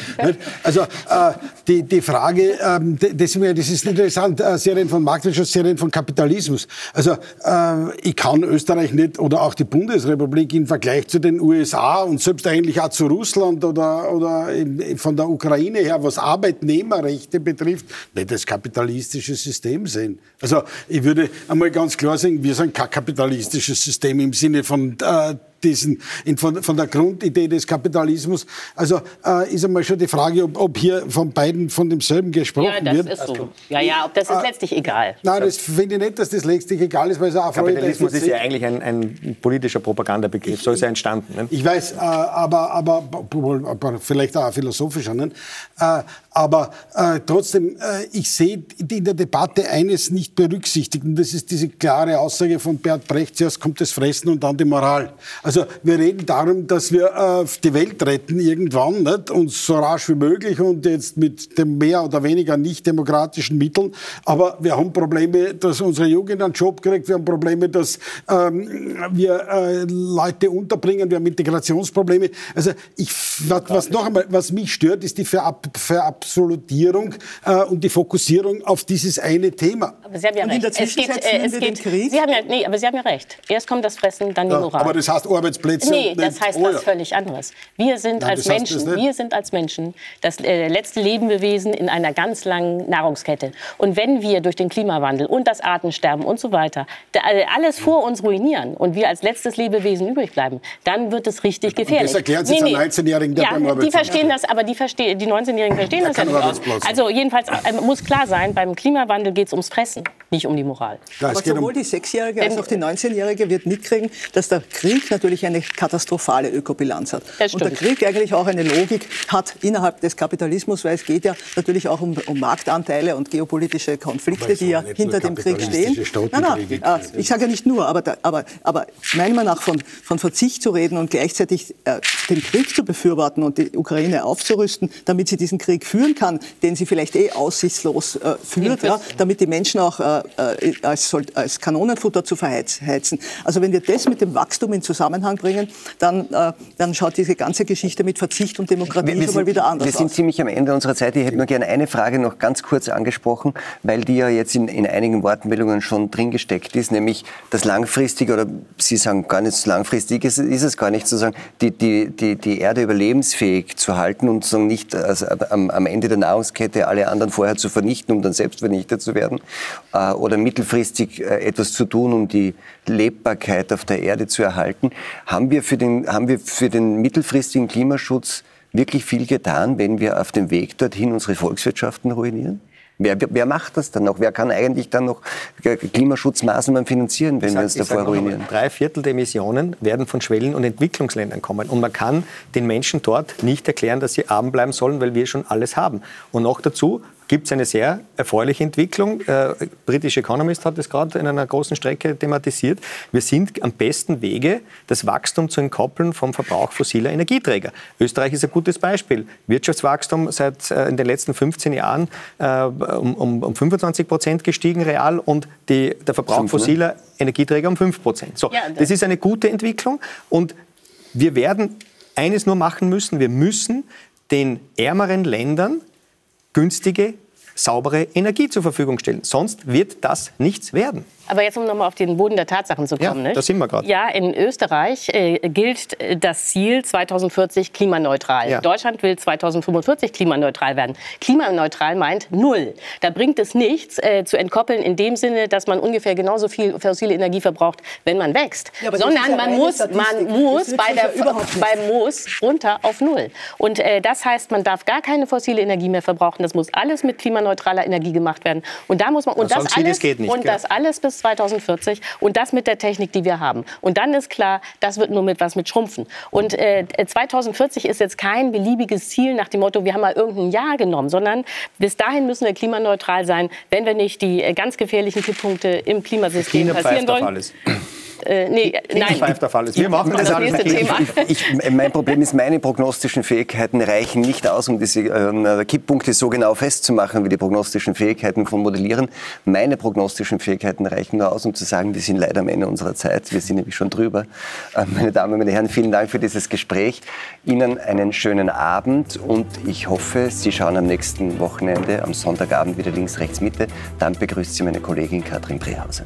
Also äh, die, die Frage, ähm, das, das ist interessant, äh, Serien von Marktwirtschaft, Serien von Kapitalismus. Also äh, ich kann Österreich nicht oder auch die Bundesrepublik im Vergleich zu den USA und selbst eigentlich auch zu Russland oder, oder in, von der Ukraine her, was Arbeitnehmerrechte betrifft, nicht das kapitalistische System sehen. Also ich würde einmal ganz klar sagen, wir sind kein kapitalistisches System im Sinne von äh, diesen, von, von, der Grundidee des Kapitalismus. Also äh, ist einmal schon die Frage, ob, ob, hier von beiden von demselben gesprochen ja, das wird. Ist so. Ja, ja, ob das ist äh, letztlich egal. Nein, das finde ich nicht, dass das letztlich egal ist, weil es auch Kapitalismus ist ja eigentlich ein, ein politischer Propagandabegriff, so ist er entstanden. Ne? Ich weiß, äh, aber, aber, aber, vielleicht auch philosophischer. Ne? Äh, aber äh, trotzdem, äh, ich sehe in der Debatte eines nicht berücksichtigt, und das ist diese klare Aussage von Bert Brecht, zuerst kommt das Fressen und dann die Moral. Also wir reden darum, dass wir äh, die Welt retten irgendwann nicht? und so rasch wie möglich und jetzt mit dem mehr oder weniger nicht demokratischen Mitteln. Aber wir haben Probleme, dass unsere Jugend einen Job kriegt. Wir haben Probleme, dass ähm, wir äh, Leute unterbringen. Wir haben Integrationsprobleme. Also ich, was, was noch einmal, was mich stört, ist die Verab Verabsolutierung äh, und die Fokussierung auf dieses eine Thema. Aber Sie haben ja recht. Es geht, äh, es geht, Sie haben ja, nee, aber Sie haben ja recht. Erst kommt das Fressen, dann die Moral. aber das heißt Arbeitsplätze. Nee, das heißt was völlig anderes. Wir sind Nein, als Menschen, wir sind als Menschen das äh, letzte Lebewesen in einer ganz langen Nahrungskette. Und wenn wir durch den Klimawandel und das Artensterben und so weiter äh, alles vor uns ruinieren und wir als letztes Lebewesen übrig bleiben, dann wird es richtig gefährlich. Und das erklären Sie nee, nee. 19-Jährigen, der ja, Die verstehen das, aber die, versteh, die 19-Jährigen verstehen das ja nicht. Also jedenfalls äh, muss klar sein, beim Klimawandel geht es ums Fressen, nicht um die Moral. Ja, aber sowohl um die 6-Jährige als auch die 19-Jährige wird mitkriegen, dass der Krieg natürlich eine katastrophale Ökobilanz hat. Und der Krieg eigentlich auch eine Logik hat innerhalb des Kapitalismus, weil es geht ja natürlich auch um, um Marktanteile und geopolitische Konflikte, die ja hinter dem Krieg stehen. Nein, nein, äh, ich sage ja nicht nur, aber, da, aber, aber meiner Meinung nach von, von Verzicht zu reden und gleichzeitig äh, den Krieg zu befürworten und die Ukraine aufzurüsten, damit sie diesen Krieg führen kann, den sie vielleicht eh aussichtslos äh, führt, ja, damit die Menschen auch äh, äh als, als Kanonenfutter zu verheizen. Also wenn wir das mit dem Wachstum in Zusammenhang bringen, dann, äh, dann schaut diese ganze Geschichte mit Verzicht und Demokratie wir, wir schon mal wieder anders aus. Wir sind ziemlich am Ende unserer Zeit. Ich hätte nur gerne eine Frage noch ganz kurz angesprochen, weil die ja jetzt in, in einigen Wortmeldungen schon drin gesteckt ist, nämlich das langfristige, oder Sie sagen gar nicht langfristig ist, ist es gar nicht zu sagen, die, die, die, die Erde überlebensfähig zu halten und so nicht also am, am Ende der Nahrungskette alle anderen vorher zu vernichten, um dann selbst vernichtet zu werden, äh, oder mittelfristig äh, etwas zu tun, um die Lebbarkeit auf der Erde zu erhalten. Haben wir für den, haben wir für den mittelfristigen Klimaschutz wirklich viel getan, wenn wir auf dem Weg dorthin unsere Volkswirtschaften ruinieren? Wer, wer macht das dann noch? Wer kann eigentlich dann noch Klimaschutzmaßnahmen finanzieren, wenn sag, wir uns davor ruinieren? Drei Viertel der Emissionen werden von Schwellen- und Entwicklungsländern kommen. Und man kann den Menschen dort nicht erklären, dass sie arm bleiben sollen, weil wir schon alles haben. Und noch dazu, gibt es eine sehr erfreuliche Entwicklung. Äh, British Economist hat es gerade in einer großen Strecke thematisiert. Wir sind am besten Wege, das Wachstum zu entkoppeln vom Verbrauch fossiler Energieträger. Österreich ist ein gutes Beispiel. Wirtschaftswachstum seit äh, in den letzten 15 Jahren äh, um, um, um 25 Prozent gestiegen real und die, der Verbrauch Fünf, ne? fossiler Energieträger um 5 Prozent. So, ja, das ist eine gute Entwicklung und wir werden eines nur machen müssen. Wir müssen den ärmeren Ländern günstige, saubere Energie zur Verfügung stellen. Sonst wird das nichts werden. Aber jetzt, um nochmal auf den Boden der Tatsachen zu kommen. Ja, da sind wir gerade. Ja, in Österreich äh, gilt äh, das Ziel 2040 klimaneutral. Ja. Deutschland will 2045 klimaneutral werden. Klimaneutral meint null. Da bringt es nichts äh, zu entkoppeln in dem Sinne, dass man ungefähr genauso viel fossile Energie verbraucht, wenn man wächst. Ja, Sondern man muss, man muss bei der, beim Moos runter auf null. Und äh, das heißt, man darf gar keine fossile Energie mehr verbrauchen. Das muss alles mit klimaneutraler Energie gemacht werden. Und da muss man und das, das alles nicht, und das alles bis 2040 und das mit der Technik, die wir haben. Und dann ist klar, das wird nur mit was mit Schrumpfen. Und äh, 2040 ist jetzt kein beliebiges Ziel nach dem Motto, wir haben mal irgendein Jahr genommen, sondern bis dahin müssen wir klimaneutral sein, wenn wir nicht die äh, ganz gefährlichen Kipppunkte im Klimasystem passieren wollen. Äh, nee, nein. der Fall ist. Wir machen das, das Thema. Ich, ich, mein Problem ist, meine prognostischen Fähigkeiten reichen nicht aus, um diese äh, Kipppunkte so genau festzumachen, wie die prognostischen Fähigkeiten von Modellieren. Meine prognostischen Fähigkeiten reichen nur aus, um zu sagen, wir sind leider am Ende unserer Zeit. Wir sind nämlich schon drüber. Äh, meine Damen, meine Herren, vielen Dank für dieses Gespräch. Ihnen einen schönen Abend und ich hoffe, Sie schauen am nächsten Wochenende, am Sonntagabend wieder links, rechts, Mitte. Dann begrüßt Sie meine Kollegin Katrin Brehausen.